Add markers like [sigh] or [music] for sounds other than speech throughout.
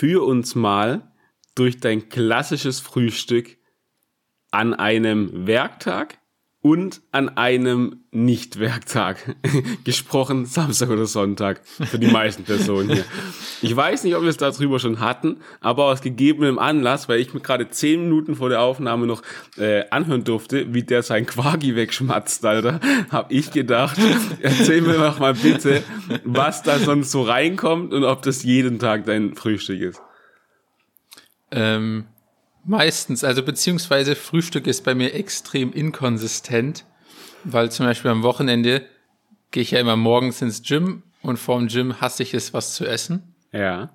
führ uns mal durch dein klassisches Frühstück an einem Werktag und an einem Nicht-Werktag. [laughs] Gesprochen Samstag oder Sonntag für die meisten Personen hier. Ich weiß nicht, ob wir es darüber schon hatten, aber aus gegebenem Anlass, weil ich mir gerade zehn Minuten vor der Aufnahme noch äh, anhören durfte, wie der sein Quagi wegschmatzt, Alter, habe ich gedacht, erzähl mir doch mal bitte, was da sonst so reinkommt und ob das jeden Tag dein Frühstück ist. Ähm, Meistens, also beziehungsweise Frühstück ist bei mir extrem inkonsistent, weil zum Beispiel am Wochenende gehe ich ja immer morgens ins Gym und vorm Gym hasse ich es, was zu essen. Ja.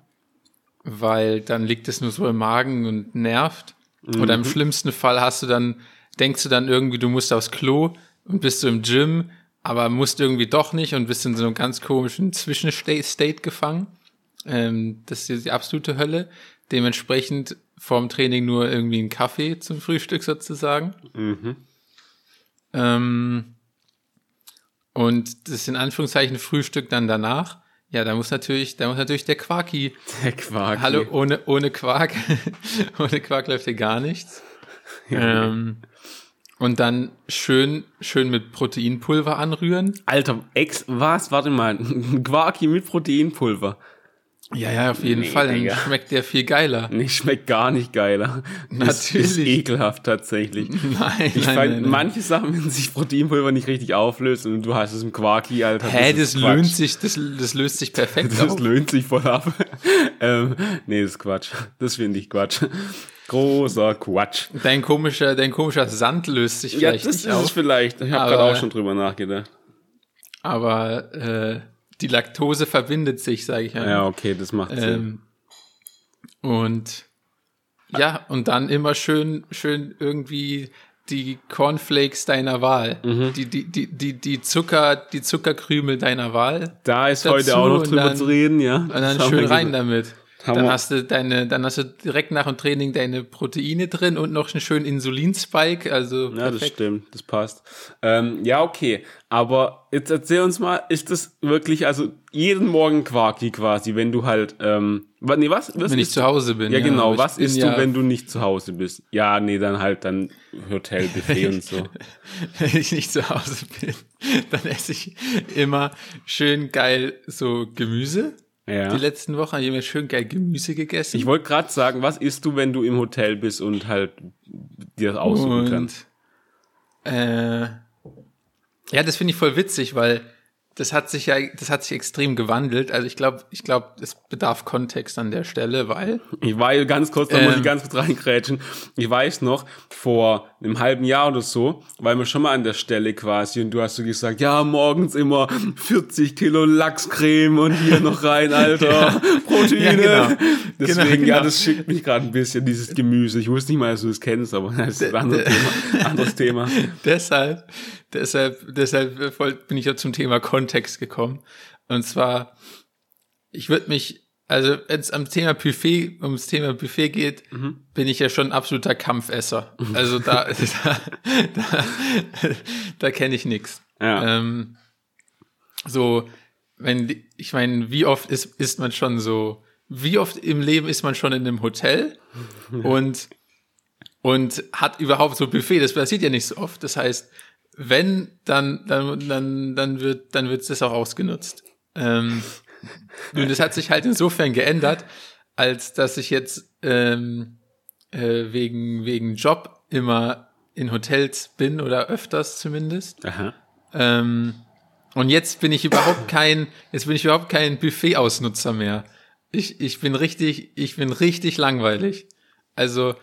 Weil dann liegt es nur so im Magen und nervt. Mhm. Oder im mhm. schlimmsten Fall hast du dann, denkst du dann irgendwie, du musst aufs Klo und bist du im Gym, aber musst irgendwie doch nicht und bist in so einem ganz komischen Zwischenstate gefangen. Ähm, das ist die absolute Hölle. Dementsprechend vorm Training nur irgendwie einen Kaffee zum Frühstück sozusagen. Mhm. Ähm, und das in Anführungszeichen Frühstück dann danach. Ja, da muss natürlich, da muss natürlich der Quarki. Der Quarki. Hallo, ohne, ohne Quark. [laughs] ohne Quark läuft hier gar nichts. [laughs] ähm, und dann schön, schön mit Proteinpulver anrühren. Alter, ex, was? Warte mal. [laughs] Quarki mit Proteinpulver. Ja, ja, auf jeden nee, Fall. Dann Digga. schmeckt der viel geiler. Nee, schmeckt gar nicht geiler. [laughs] Natürlich. Ist, ist ekelhaft tatsächlich. [laughs] Nein, ich nein, find, nein, manche Sachen, wenn sich Proteinpulver nicht richtig auflöst und du hast es im Quarki, Alter. Hä, das, das löst sich, das, das löst sich perfekt Das auf. löst sich voll ab. [laughs] ähm, nee, das ist Quatsch. Das finde ich Quatsch. Großer Quatsch. Dein komischer, dein komischer Sand löst sich vielleicht nicht auf. Ja, das ist es vielleicht. Ich habe gerade auch schon drüber nachgedacht. Aber, äh, die Laktose verbindet sich, sage ich ja. Ja, okay, das macht ähm, Sinn. Und ja, und dann immer schön, schön irgendwie die Cornflakes deiner Wahl, mhm. die, die, die, die, die Zucker, die Zuckerkrümel deiner Wahl. Da ist heute auch noch drüber dann, zu reden, ja. Und dann schön rein damit. Dann hast du deine, dann hast du direkt nach dem Training deine Proteine drin und noch einen schönen Insulinspike. Also ja, perfekt. das stimmt, das passt. Ähm, ja, okay. Aber jetzt erzähl uns mal, ist das wirklich also jeden Morgen Quarki quasi, wenn du halt ähm, nee, was, was wenn ich zu Hause bin. Ja, ja genau. Was isst du, ja wenn du nicht zu Hause bist? Ja, nee, dann halt dann Hotelbuffet und so. [laughs] wenn ich nicht zu Hause bin, [laughs] dann esse ich immer schön geil so Gemüse ja. Die letzten Wochen haben wir schön geil Gemüse gegessen. Ich wollte gerade sagen, was isst du, wenn du im Hotel bist und halt dir das aussuchen und, kannst? Äh, ja, das finde ich voll witzig, weil das hat sich ja, das hat sich extrem gewandelt. Also ich glaube, ich glaube, es bedarf Kontext an der Stelle, weil. Ich war ganz kurz, da ähm, muss ich ganz kurz reingrätschen. Ich weiß noch, vor einem halben Jahr oder so, waren wir schon mal an der Stelle quasi und du hast so gesagt, ja, morgens immer 40 Kilo Lachscreme und hier noch rein, Alter, [laughs] ja. Proteine. Ja, genau. [laughs] Deswegen, genau, genau. ja, das schickt mich gerade ein bisschen, dieses Gemüse. Ich wusste nicht mal, dass du es kennst, aber [laughs] das ist ein anderes Thema. Anderes Thema. deshalb, deshalb, deshalb bin ich ja zum Thema Kontext gekommen. Und zwar, ich würde mich, also wenn es am Thema Buffet, ums Thema Buffet geht, mhm. bin ich ja schon ein absoluter Kampfesser. Mhm. Also [laughs] da, da, da, da kenne ich nichts. Ja. Ähm, so, wenn, ich meine, wie oft ist, ist man schon so, wie oft im Leben ist man schon in einem Hotel [laughs] und, und hat überhaupt so Buffet? Das passiert ja nicht so oft. Das heißt, wenn, dann, dann, dann, dann wird, dann wird das auch ausgenutzt. Ähm, nun, das hat sich halt insofern geändert, als dass ich jetzt ähm, äh, wegen, wegen Job immer in Hotels bin oder öfters zumindest. Aha. Ähm, und jetzt bin ich überhaupt kein, jetzt bin ich überhaupt kein Buffet-Ausnutzer mehr. Ich, ich bin richtig, ich bin richtig langweilig. Also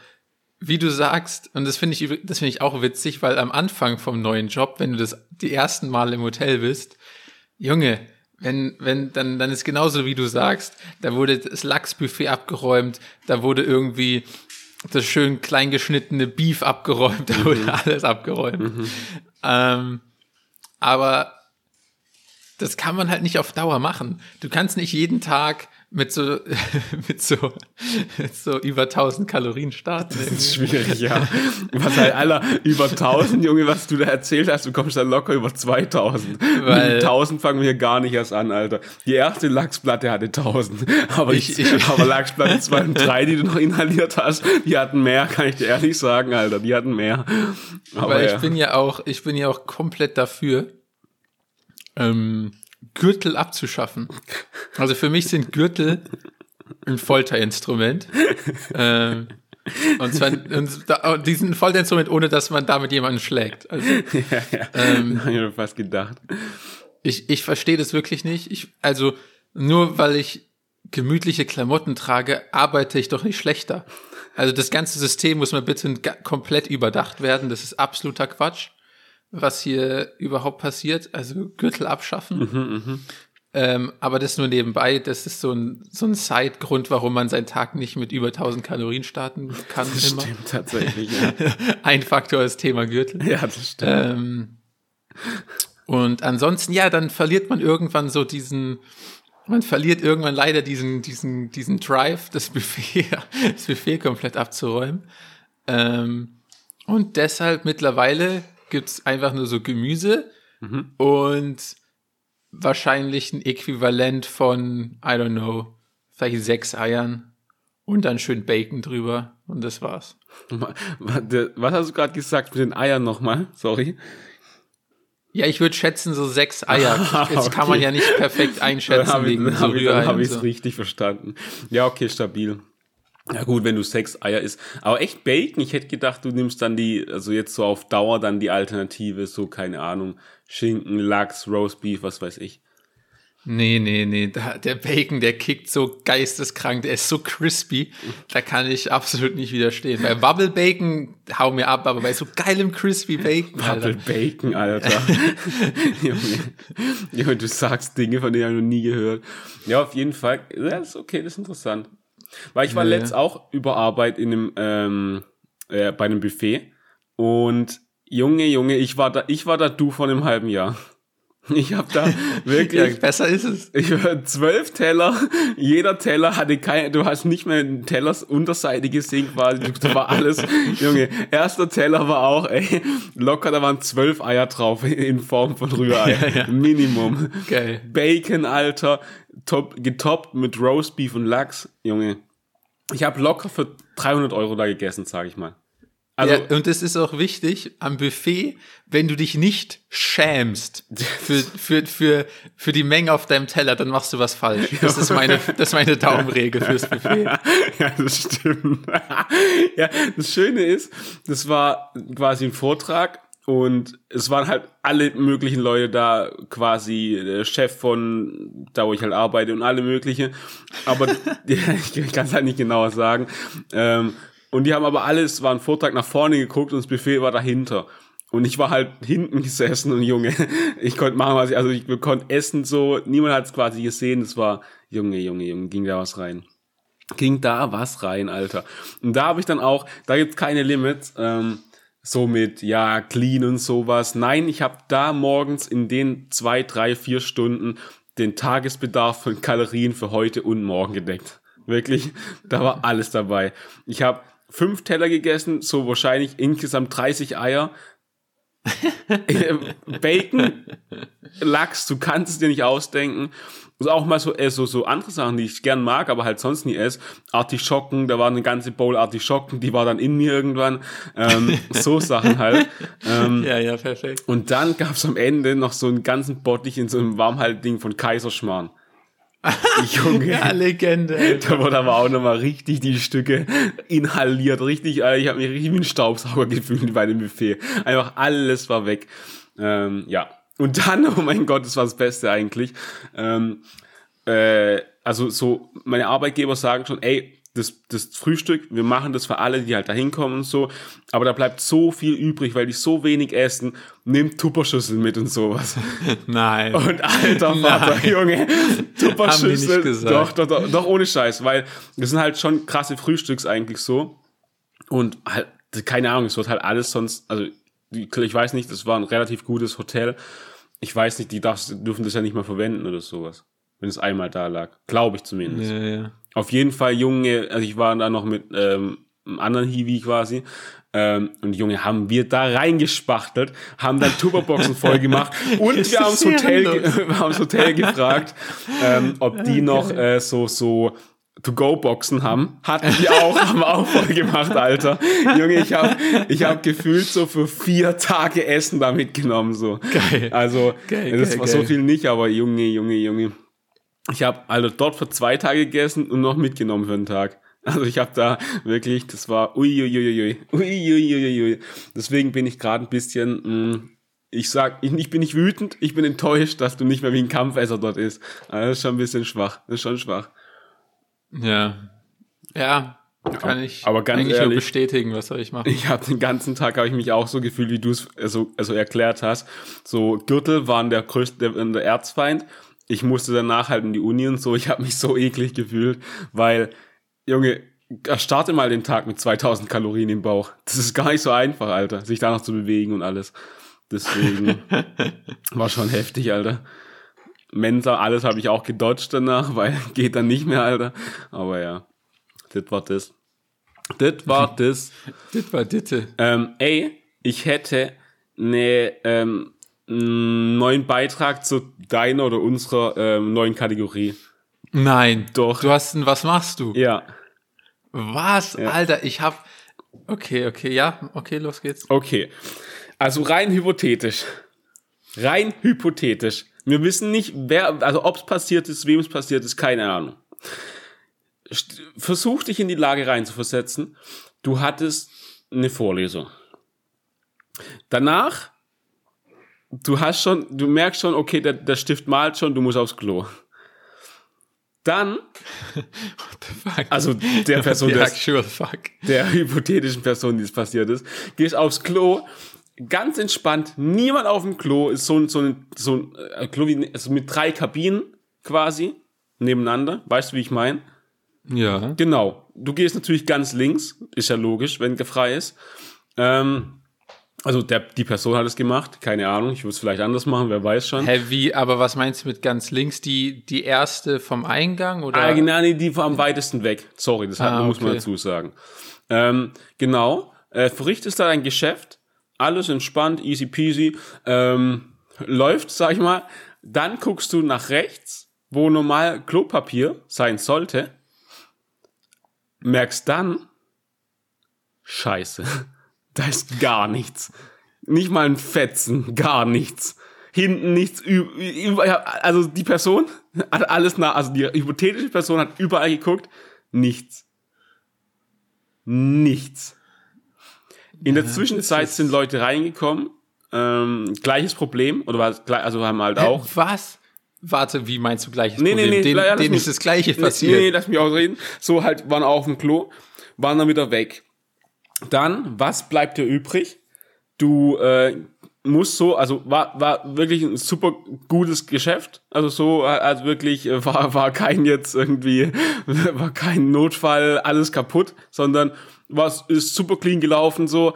wie du sagst, und das finde ich, das finde ich auch witzig, weil am Anfang vom neuen Job, wenn du das die ersten Mal im Hotel bist, Junge, wenn, wenn, dann, dann ist genauso wie du sagst, da wurde das Lachsbuffet abgeräumt, da wurde irgendwie das schön kleingeschnittene Beef abgeräumt, [laughs] da wurde mhm. alles abgeräumt. Mhm. Ähm, aber das kann man halt nicht auf Dauer machen. Du kannst nicht jeden Tag mit so, [laughs] mit so, mit so über 1000 Kalorien starten. Das ist schwierig, ja. Was halt, aller über 1000, Junge, was du da erzählt hast, du kommst dann locker über 2000. Weil, Mit 1000 fangen wir hier gar nicht erst an, Alter. Die erste Lachsplatte hatte 1000. Aber ich, ich aber Lachsplatte 2 und 3, die du noch inhaliert hast, die hatten mehr, kann ich dir ehrlich sagen, Alter. Die hatten mehr. Aber weil ich ja. bin ja auch, ich bin ja auch komplett dafür, ähm, Gürtel abzuschaffen. Also für mich sind Gürtel ein Folterinstrument. ähm, und zwar und die sind ein Folterinstrument, ohne dass man damit jemanden schlägt. Also, [laughs] ja, ja. Ähm, ich mir fast gedacht. Ich, ich verstehe das wirklich nicht. Ich, also nur weil ich gemütliche Klamotten trage, arbeite ich doch nicht schlechter. Also das ganze System muss mal bitte komplett überdacht werden. Das ist absoluter Quatsch was hier überhaupt passiert. Also Gürtel abschaffen. Mhm, mh. ähm, aber das nur nebenbei, das ist so ein, so ein Side-Grund, warum man seinen Tag nicht mit über 1000 Kalorien starten kann. Das immer. stimmt tatsächlich, ja. [laughs] ein Faktor ist Thema Gürtel. Ja, das stimmt. Ähm, und ansonsten, ja, dann verliert man irgendwann so diesen, man verliert irgendwann leider diesen, diesen, diesen Drive, das Buffet, [laughs] das Buffet komplett abzuräumen. Ähm, und deshalb mittlerweile gibt es einfach nur so Gemüse mhm. und wahrscheinlich ein Äquivalent von, I don't know, vielleicht sechs Eiern und dann schön Bacon drüber und das war's. Was hast du gerade gesagt mit den Eiern nochmal? Sorry. Ja, ich würde schätzen so sechs Eier. [laughs] Jetzt okay. kann man ja nicht perfekt einschätzen dann wegen ich, so Dann habe ich es so. richtig verstanden. Ja, okay, stabil. Ja gut, wenn du sechs Eier isst. Aber echt Bacon, ich hätte gedacht, du nimmst dann die, also jetzt so auf Dauer dann die Alternative, so keine Ahnung, Schinken, Lachs, Roastbeef, was weiß ich. Nee, nee, nee, der Bacon, der kickt so geisteskrank, der ist so crispy, da kann ich absolut nicht widerstehen. Bei Bubble Bacon hau mir ab, aber bei so geilem crispy Bacon, Alter. Bubble Bacon, Alter. [laughs] Junge. Junge, du sagst Dinge, von denen ich noch nie gehört. Ja, auf jeden Fall, das ist okay, das ist interessant. Weil ich war nee. letzt auch über Arbeit in einem, ähm, äh, bei einem Buffet und Junge, Junge, ich war da, ich war da du von einem halben Jahr. Ich habe da wirklich. ja, besser ist es. Ich war zwölf Teller. Jeder Teller hatte keine. Du hast nicht mehr einen Tellers Unterseite gesehen quasi. Da war alles. [laughs] Junge, erster Teller war auch, ey, locker, da waren zwölf Eier drauf in Form von Rührei. [laughs] ja, ja. Minimum. Geil. Bacon, Alter, top, getoppt mit Roastbeef und Lachs. Junge, ich habe locker für 300 Euro da gegessen, sage ich mal. Also, ja, und es ist auch wichtig am Buffet, wenn du dich nicht schämst für, [laughs] für, für, für die Menge auf deinem Teller, dann machst du was falsch. Das ist meine, das ist meine Daumenregel fürs Buffet. [laughs] Ja, das stimmt. [laughs] Ja, das Schöne ist, das war quasi ein Vortrag und es waren halt alle möglichen Leute da, quasi der Chef von da, wo ich halt arbeite und alle mögliche. Aber ich kann es halt nicht genauer sagen. Ähm, und die haben aber alles, war ein Vortrag nach vorne geguckt und das Buffet war dahinter. Und ich war halt hinten [laughs] gesessen und Junge, ich konnte machen, was ich, also ich konnte essen so, niemand hat es quasi gesehen, das war, Junge, Junge, Junge, ging da was rein. Ging da was rein, Alter. Und da habe ich dann auch, da gibt's keine Limits, ähm, so mit, ja, clean und sowas. Nein, ich habe da morgens in den zwei, drei, vier Stunden den Tagesbedarf von Kalorien für heute und morgen gedeckt. Wirklich, da war alles dabei. Ich habe fünf Teller gegessen, so wahrscheinlich insgesamt 30 Eier. [laughs] Bacon, Lachs, du kannst es dir nicht ausdenken. Also auch mal so, äh, so, so andere Sachen, die ich gern mag, aber halt sonst nie esse. Artischocken, da war eine ganze Bowl Artischocken, die war dann in mir irgendwann. Ähm, [laughs] so Sachen halt. Ähm, ja, ja, perfekt. Und dann gab's am Ende noch so einen ganzen Bottich in so einem Warmhaltding von Kaiserschmarrn. Junge. ja, Legende. Da wurde aber auch nochmal richtig die Stücke inhaliert. Richtig, ich habe mich richtig wie ein Staubsauger [laughs] gefühlt bei dem Buffet. Einfach alles war weg. Ähm, ja. Und dann, [laughs] oh mein Gott, das war das Beste eigentlich. Ähm, äh, also so, meine Arbeitgeber sagen schon, ey, das, das Frühstück, wir machen das für alle, die halt da hinkommen und so, aber da bleibt so viel übrig, weil die so wenig essen, nehmt Tupperschüsseln mit und sowas. [laughs] Nein. Und alter [laughs] Vater, Nein. Junge, Tupperschüssel, doch, doch, doch, doch, ohne Scheiß, weil das sind halt schon krasse Frühstücks eigentlich so und halt, keine Ahnung, es wird halt alles sonst, also ich weiß nicht, das war ein relativ gutes Hotel, ich weiß nicht, die darfst, dürfen das ja nicht mehr verwenden oder sowas. Wenn es einmal da lag. Glaube ich zumindest. Ja, ja. Auf jeden Fall, Junge, also ich war da noch mit ähm, einem anderen Hiwi quasi. Ähm, und Junge, haben wir da reingespachtelt, haben dann Tupperboxen voll gemacht [laughs] und wir haben das Hotel, [laughs] wir haben das Hotel gefragt, ähm, ob die noch äh, so, so To-Go-Boxen haben. Hatten die auch, [laughs] haben wir auch voll gemacht, Alter. Junge, ich habe ich hab gefühlt so für vier Tage Essen da mitgenommen. So. Geil. Also, Geil, das geil, war so geil. viel nicht, aber Junge, Junge, Junge. Ich habe also dort für zwei Tage gegessen und noch mitgenommen für einen Tag. Also ich habe da wirklich, das war uiuiuiui, uiuiuiui. Deswegen bin ich gerade ein bisschen, mh, ich sag, ich, ich bin nicht wütend, ich bin enttäuscht, dass du nicht mehr wie ein Kampfesser dort ist. Also das ist schon ein bisschen schwach, das ist schon schwach. Ja. Ja, kann ich aber ganz eigentlich ehrlich- nur bestätigen, was soll ich machen? Ich habe den ganzen Tag habe ich mich auch so gefühlt, wie du es also, also erklärt hast. So Gürtel waren der größte, der, der Erzfeind. Ich musste danach halt in die Uni und so. Ich habe mich so eklig gefühlt, weil Junge, starte mal den Tag mit 2000 Kalorien im Bauch. Das ist gar nicht so einfach, Alter, sich da noch zu bewegen und alles. Deswegen [laughs] war schon heftig, Alter. Mensa, alles habe ich auch gedodged danach, [laughs] weil geht dann nicht mehr, Alter. Aber ja, das war das. Das war [laughs] das. Dit war Ditte. Ähm, ey, ich hätte ne, ähm, einen neuen Beitrag zu deiner oder unserer ähm, neuen Kategorie. Nein. Doch. Du hast ein, was machst du? Ja, Was? Alter, ich hab. Okay, okay, ja, okay, los geht's. okay. Also rein hypothetisch. Rein hypothetisch. Wir wissen nicht, wer, also ob es passiert ist, wem es passiert ist, keine Ahnung. Versuch dich in die Lage reinzuversetzen. Du hattest eine Vorlesung. Danach, du hast schon, du merkst schon, okay, der, der Stift malt schon, du musst aufs Klo. Dann, Fuck. also der [laughs] Person, The der, der hypothetischen Person, die es passiert ist, gehst aufs Klo, ganz entspannt, niemand auf dem Klo, ist so ein, so ein, so ein äh, Klo wie, also mit drei Kabinen quasi nebeneinander, weißt du, wie ich meine? Ja. Genau. Du gehst natürlich ganz links, ist ja logisch, wenn frei ist. Ähm, also der, die Person hat es gemacht, keine Ahnung, ich würde es vielleicht anders machen, wer weiß schon. Hä, wie, aber was meinst du mit ganz links? Die, die erste vom Eingang oder? Ah, genau, nee, die war am weitesten weg. Sorry, das hat, Ah, muss man okay. dazu sagen. Ähm, genau, äh, verrichtest da dein Geschäft, alles entspannt, easy peasy, ähm, läuft, sag ich mal. Dann guckst du nach rechts, wo normal Klopapier sein sollte, merkst dann, scheiße, da ist gar nichts. Nicht mal ein Fetzen, gar nichts. Hinten nichts, ja, also die Person hat alles nach, also die hypothetische Person hat überall geguckt, nichts. Nichts. In der Zwischenzeit sind Leute reingekommen, ähm, gleiches Problem, oder war gleich, also haben halt auch. Was? Warte, wie meinst du gleiches Nee, nee, Problem? nee, Den, ja, lass denen mich- ist das Gleiche Nee, passiert. Nee, nee, lass mich ausreden. So halt, waren auf dem Klo, waren dann wieder weg. Dann, was bleibt dir übrig? Du äh, musst so, also war, war wirklich ein super gutes Geschäft. Also so, also wirklich äh, war, war kein jetzt irgendwie, [laughs] war kein Notfall, alles kaputt, sondern was ist super clean gelaufen, so.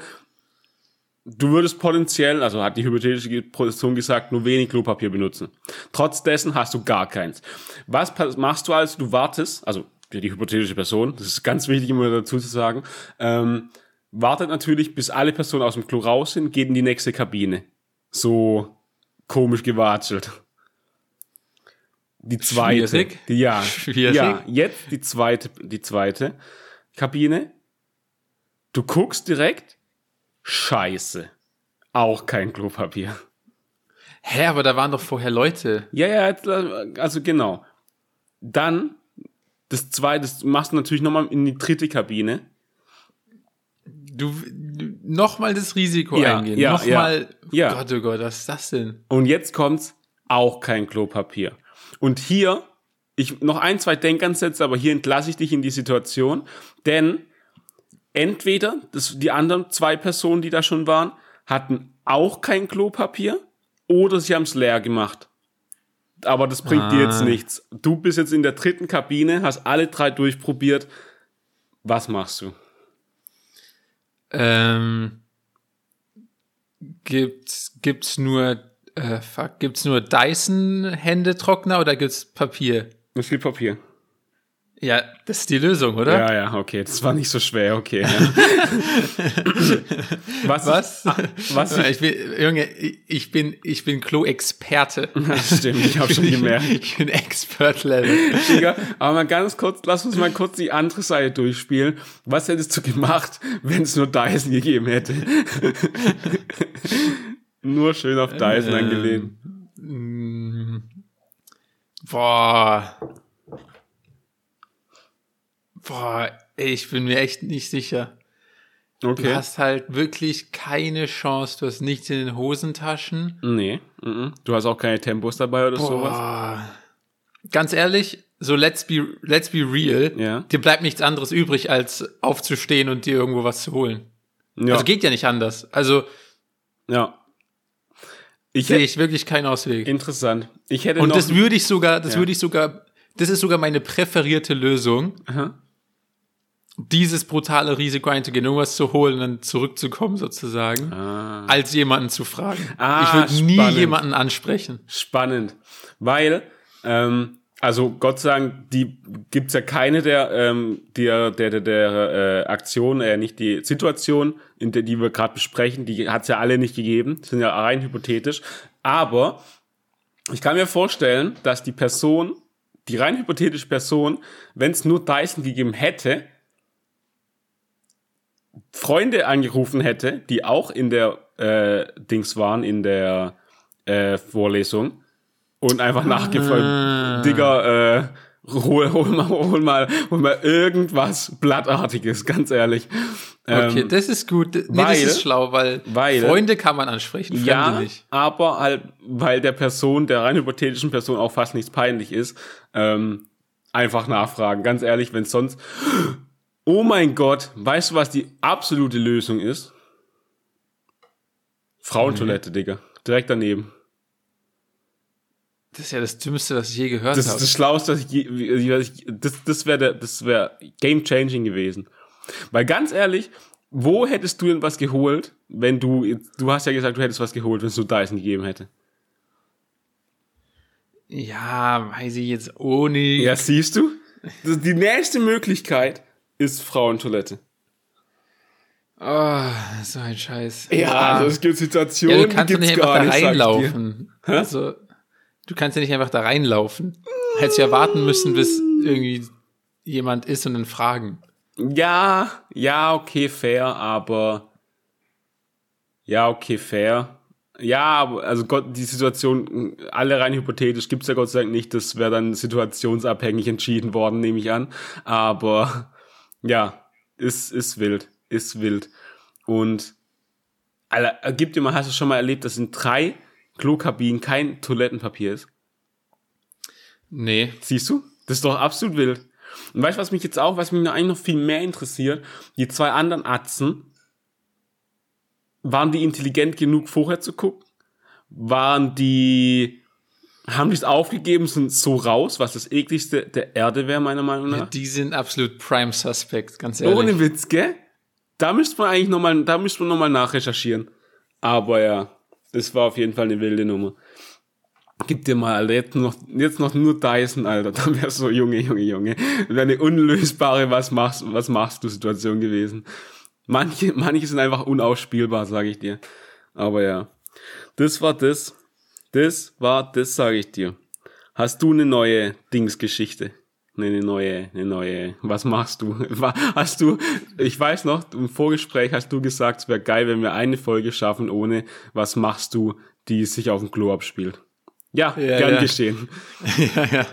Du würdest potenziell, also hat die hypothetische Position gesagt, nur wenig Klopapier benutzen. Trotz dessen hast du gar keins. Was machst du also? Du wartest, also die hypothetische Person, das ist ganz wichtig immer dazu zu sagen, ähm, wartet natürlich, bis alle Personen aus dem Klo raus sind, geht in die nächste Kabine. So komisch gewatschelt. Die zweite. Schwierig. Die, ja. Schwierig. Ja, jetzt die zweite, die zweite Kabine. Du guckst direkt, scheiße. Auch kein Klopapier. Hä, aber da waren doch vorher Leute. Ja, ja, also genau. Dann, das zweite, das machst du natürlich nochmal in die dritte Kabine. Du, du nochmal das Risiko Ja, eingehen. ja, nochmal. ja. Gott, oh Gott, was ist das denn? Und jetzt kommt's, auch kein Klopapier. Und hier, ich noch ein, zwei Denkansätze, aber hier entlasse ich dich in die Situation, denn entweder das, die anderen zwei Personen, die da schon waren, hatten auch kein Klopapier oder sie haben es leer gemacht. Aber das bringt dir jetzt Ah. nichts. Du bist jetzt in der dritten Kabine, hast alle drei durchprobiert. Was machst du? Ähm, gibt's, gibt's nur Äh, fuck. Gibt's nur Dyson-Händetrockner oder gibt's Papier? Es gibt Papier. Ja, das ist die Lösung, oder? Ja, ja, okay. Das war nicht so schwer, okay. Ja. [laughs] was? Was? Ich, was ich, ich bin, Junge, ich bin, ich bin Klo-Experte. Stimmt, ich habe schon gemerkt. Ich [laughs] bin Expert-Level. Digga, aber mal ganz kurz, lass uns mal kurz die andere Seite durchspielen. Was hättest du gemacht, wenn es nur Dyson gegeben hätte? [laughs] nur schön auf Dyson Ähm, angelehnt. mm, Boah. Boah, ey, ich bin mir echt nicht sicher. Du Okay. hast halt wirklich keine Chance. Du hast nichts in den Hosentaschen. Nee, mhm. du hast auch keine Tempos dabei oder sowas. Boah. Ganz ehrlich, so let's be, let's be real. Ja. Dir bleibt nichts anderes übrig, als aufzustehen und dir irgendwo was zu holen. Ja, Also geht ja nicht anders. Also ja. Ich sehe ich wirklich keinen Ausweg. interessant. Ich hätte Und das würde ich sogar, das Ja. würde ich sogar, das ist sogar meine präferierte Lösung, Aha. Dieses brutale Risiko einzugehen, irgendwas zu holen und dann zurückzukommen sozusagen, als jemanden zu fragen. Ah, ich würde nie jemanden ansprechen. spannend, weil, ähm, also Gott sei Dank, die gibt's ja keine der, ähm, der, der, der, der äh, Aktion, äh, nicht die Situation, in der die wir gerade besprechen, die hat's ja alle nicht gegeben, sind ja rein hypothetisch. Aber ich kann mir vorstellen, dass die Person, die rein hypothetische Person, wenn es nur Dyson gegeben hätte, Freunde angerufen hätte, die auch in der äh, Dings waren, in der äh, Vorlesung und einfach nachgefragt, Digga, äh, hol, hol, mal, hol, mal, hol mal irgendwas Blattartiges, ganz ehrlich. Okay, Ähm, das ist gut. Nee, weil- das ist schlau, weil, weil- Freunde kann man ansprechen, Fremde ja, nicht. aber halt, weil der Person, der rein hypothetischen Person auch fast nichts peinlich ist, ähm, einfach nachfragen. Ganz ehrlich, wenn sonst, oh mein Gott, weißt du, was die absolute Lösung ist? Frauentoilette, Digga. Direkt daneben. Das ist ja das Dümmste, was ich je gehört Das ist habe. das Schlauste, was ich, je- ich das, das wäre das wäre game changing gewesen. Weil ganz ehrlich, wo hättest du denn was geholt, wenn du, du hast ja gesagt, du hättest was geholt, wenn es nur Dyson gegeben hätte. Ja, weiß ich jetzt ohne. Ja, siehst du? Das- Die nächste Möglichkeit ist Frauentoilette. Oh, so ein Scheiß. also es gibt Situationen, Ja, du kannst doch nicht einfach da reinlaufen. Also, du kannst ja nicht einfach da reinlaufen. Hättest ja warten müssen, bis irgendwie jemand ist und dann fragen. Ja, ja, okay, fair, aber ja, okay, fair. Ja, aber also Gott, die Situation, alle rein hypothetisch, gibt's ja Gott sei Dank nicht. Das wäre dann situationsabhängig entschieden worden, nehme ich an. Aber ja, ist, ist wild, ist wild. Und Alter, gib dir mal, hast du schon mal erlebt, dass in drei Klokabinen kein Toilettenpapier ist? Nee. Siehst du? Das ist doch absolut wild. Und weißt du, was mich jetzt auch, was mich noch eigentlich noch viel mehr interessiert? Die zwei anderen Atzen, waren die intelligent genug, vorher zu gucken? Waren die, haben die es aufgegeben, sind so raus, was das ekligste der Erde wäre, meiner Meinung nach? Die sind absolut Prime Suspect, ganz ehrlich. Ohne Witz, gell? Da müsste man eigentlich nochmal, da müsste man nochmal nachrecherchieren. Aber ja, das war auf jeden Fall eine wilde Nummer. Gib dir mal, Alter, jetzt noch, jetzt noch nur Dyson, Alter. [laughs] Dann wär's so, Junge, Junge, Junge. Wäre eine unlösbare, was machst, was machst du Situation gewesen. Manche, manche sind einfach unausspielbar, sage ich dir. Aber ja. Das war das. Das war das, sage ich dir. Hast du eine neue Dingsgeschichte? Eine neue, eine neue. Was machst du? [laughs] Hast du, ich weiß noch, im Vorgespräch hast du gesagt, es wäre geil, wenn wir eine Folge schaffen ohne was machst du, die sich auf dem Klo abspielt. Ja, Ja, gern ja. geschehen. [laughs] ja, ja.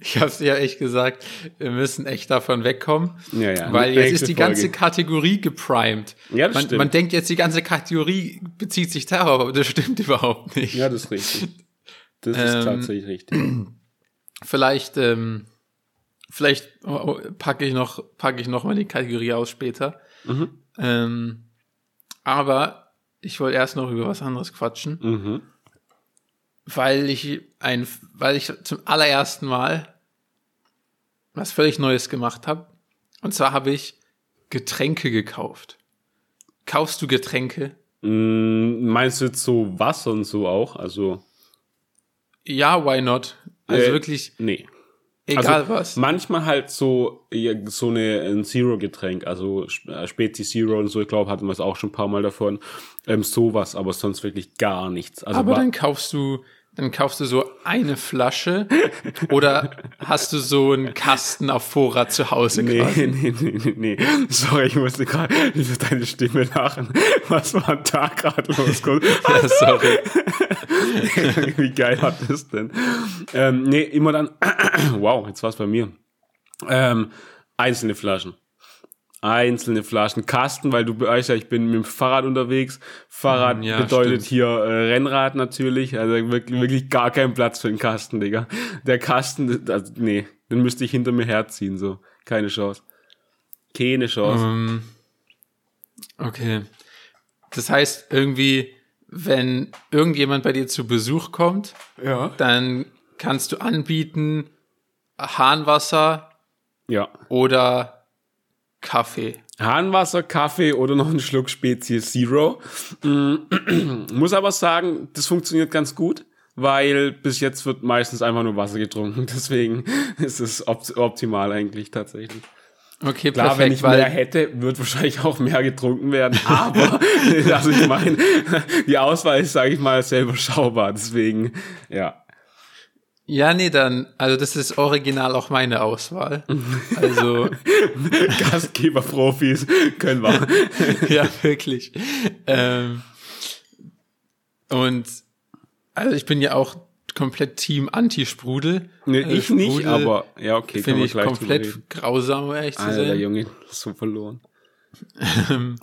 Ich hab's dir ja echt gesagt, wir müssen echt davon wegkommen. Ja, ja. Weil jetzt ist die ganze Folge. Kategorie geprimed. Ja, das man, stimmt. man denkt jetzt, die ganze Kategorie bezieht sich darauf, aber das stimmt [laughs] überhaupt nicht. Ja, das ist richtig. Das ist Ähm, tatsächlich richtig. [clears throat] Vielleicht, ähm, vielleicht oh, oh, packe ich noch, packe ich noch mal die Kategorie aus später. Mhm. Ähm, aber ich wollte erst noch über was anderes quatschen, Mhm. Weil ich ein, weil ich zum allerersten Mal was völlig Neues gemacht habe. Und zwar habe ich Getränke gekauft. Kaufst du Getränke? Mm, meinst du jetzt so Wasser und so auch? Also. Ja, why not? Also Äh, wirklich, Nee. Egal also, was. Manchmal halt so, so eine, ein Zero-Getränk, also äh, Spezi Zero und so, ich glaube, hatten wir es auch schon ein paar Mal davon. Ähm, sowas, aber sonst wirklich gar nichts. Also Aber dann kaufst du, dann kaufst du so eine Flasche oder hast du so einen Kasten auf Vorrat zu Hause Nee, quasi? nee, nee, nee, nee. Sorry, ich musste gerade über deine Stimme lachen. Was war da gerade los? [laughs] Ja, sorry. [laughs] Wie geil hat das denn? Ähm, nee, immer dann, [clears throat] wow, jetzt war's bei mir. Ähm, einzelne Flaschen. Einzelne Flaschen. Kasten, weil du weißt ja, ich bin mit dem Fahrrad unterwegs. Fahrrad Mm, ja, bedeutet stimmt. hier äh, Rennrad natürlich. Also wirklich, wirklich gar kein Platz für den Kasten, Digga. Der Kasten, also, nee, den müsste ich hinter mir herziehen, so. Keine Chance. Keine Chance. Ähm, okay. Das heißt, irgendwie, wenn irgendjemand bei dir zu Besuch kommt, Ja. dann kannst du anbieten Hahnwasser Ja. oder Kaffee. Hahnwasser, Kaffee oder noch einen Schluck Spezies Zero. Mm, [clears throat] Muss aber sagen, das funktioniert ganz gut, weil bis jetzt wird meistens einfach nur Wasser getrunken. [laughs] Deswegen ist es opt optimal eigentlich tatsächlich. Okay, Klar, perfekt, wenn ich mehr hätte, wird wahrscheinlich auch mehr getrunken werden. [laughs] Aber, [laughs] also ich meine, die Auswahl ist, sage ich mal, selber schaubar. Deswegen, ja. Ja, nee, dann, also das ist original auch meine Auswahl. [laughs] Also, Gastgeber-Profis können wir. [laughs] ja, wirklich. Ähm, und also ich bin ja auch komplett Team Anti-Sprudel. Nee, Also ich nicht, Sprudel aber ja, okay, Finde ich komplett grausam, ehrlich zu Alter, sein. Junge, so verloren. [laughs]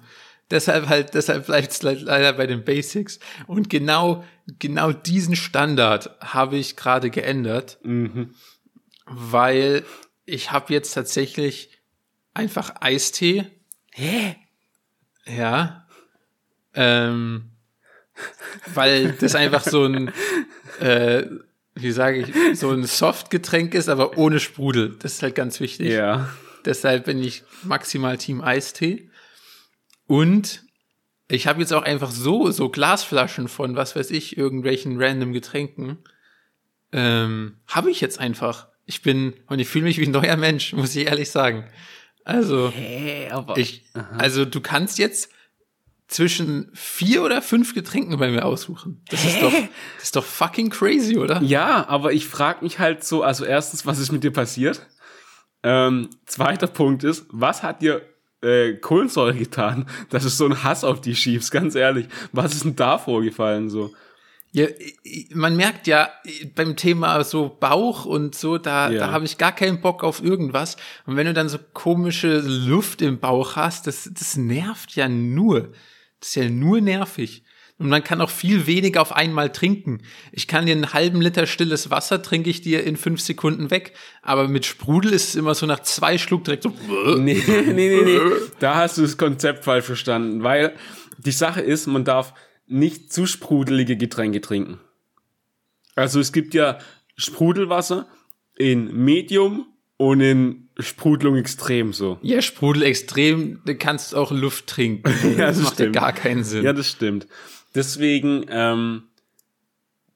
Deshalb halt, deshalb bleibt es leider bei den Basics. Und genau, genau diesen Standard habe ich gerade geändert, Mhm. weil ich habe jetzt tatsächlich einfach Eistee. Hä? Ja. Ähm, weil das einfach so ein, [laughs] äh, wie sage ich, so ein Softgetränk ist, aber ohne Sprudel. Das ist halt ganz wichtig. Ja. Deshalb bin ich maximal Team Eistee. Und ich habe jetzt auch einfach so, so Glasflaschen von, was weiß ich, irgendwelchen random Getränken. Ähm, habe ich jetzt einfach. Ich bin, und ich fühle mich wie ein neuer Mensch, [laughs] muss ich ehrlich sagen. Also, Hä, aber ich, also du kannst jetzt zwischen vier oder fünf Getränken bei mir aussuchen. Das ist doch, das ist doch fucking crazy, oder? Ja, aber ich frage mich halt so, also erstens, was ist mit dir passiert? Ähm, zweiter Punkt ist, was hat dir äh, Kohlensäure getan, [laughs] dass du so einen Hass auf die schiebst, ganz ehrlich. Was ist denn da vorgefallen so? Ja, man merkt ja beim Thema so Bauch und so, da, Ja. da habe ich gar keinen Bock auf irgendwas. Und wenn du dann so komische Luft im Bauch hast, das, das nervt ja nur. Das ist ja nur nervig. Und man kann auch viel weniger auf einmal trinken. Ich kann dir einen halben Liter stilles Wasser trinke ich dir in fünf Sekunden weg. Aber mit Sprudel ist es immer so nach zwei Schluck direkt so. [laughs] Nee, nee, nee, nee. Da hast du das Konzept falsch verstanden, weil die Sache ist, man darf nicht zu sprudelige Getränke trinken. Also es gibt ja Sprudelwasser in Medium und in Sprudelung extrem so. Ja, Sprudel extrem, du kannst auch Luft trinken. [laughs] Ja, das das macht ja stimmt. gar keinen Sinn. Ja, das stimmt. Deswegen, ähm,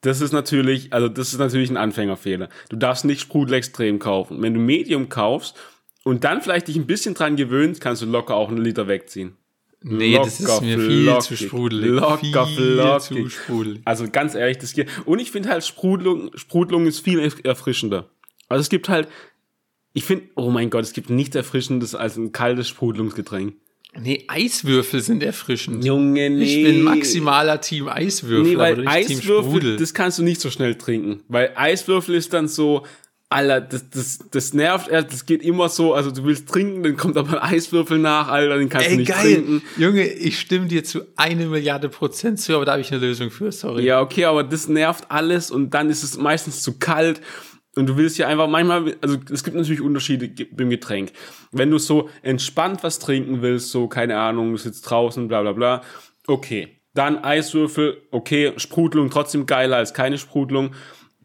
das ist natürlich, also das ist natürlich ein Anfängerfehler. Du darfst nicht Sprudel extrem kaufen. Wenn du Medium kaufst und dann vielleicht dich ein bisschen dran gewöhnst, kannst du locker auch einen Liter wegziehen. Nee, das ist Locker mir viel flockig. zu sprudelig. Locker viel flockig. zu sprudelig. Also ganz ehrlich, das geht. Und ich finde halt Sprudelung, Sprudelung ist viel erf- erfrischender. Also es gibt halt, ich finde, oh mein Gott, es gibt nichts Erfrischendes als ein kaltes Sprudelungsgetränk. Nee, Eiswürfel sind erfrischend. Junge, nee. Ich bin maximaler Team Eiswürfel, Nee, aber weil nicht Team Eiswürfel, Sprudel. das kannst du nicht so schnell trinken. Weil Eiswürfel ist dann so, Alter, das, das, das nervt, erst, das geht immer so, also du willst trinken, dann kommt aber ein Eiswürfel nach, Alter, den kannst du Ey, nicht geil. trinken. Junge, ich stimme dir zu eine Milliarde Prozent zu, aber da habe ich eine Lösung für, sorry. Ja, okay, aber das nervt alles und dann ist es meistens zu kalt und du willst ja einfach manchmal, also es gibt natürlich Unterschiede beim Getränk. Wenn du so entspannt was trinken willst, so keine Ahnung, du sitzt draußen, bla bla bla, okay. Dann Eiswürfel, okay, Sprudelung trotzdem geiler als keine Sprudelung.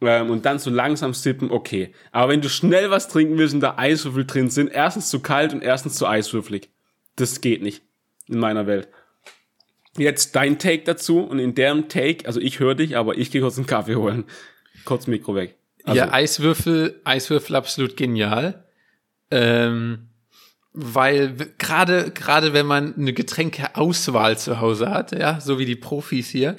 Ähm, und dann so langsam sippen, okay. Aber wenn du schnell was trinken willst und da Eiswürfel drin sind, erstens zu kalt und erstens zu eiswürfelig. Das geht nicht in meiner Welt. Jetzt dein Take dazu und in dem Take, also ich höre dich, aber ich gehe kurz einen Kaffee holen. Kurz Mikro weg. Also, ja, Eiswürfel, Eiswürfel absolut genial. Ähm, weil gerade gerade wenn man eine Getränkeauswahl zu Hause hat, ja, so wie die Profis hier,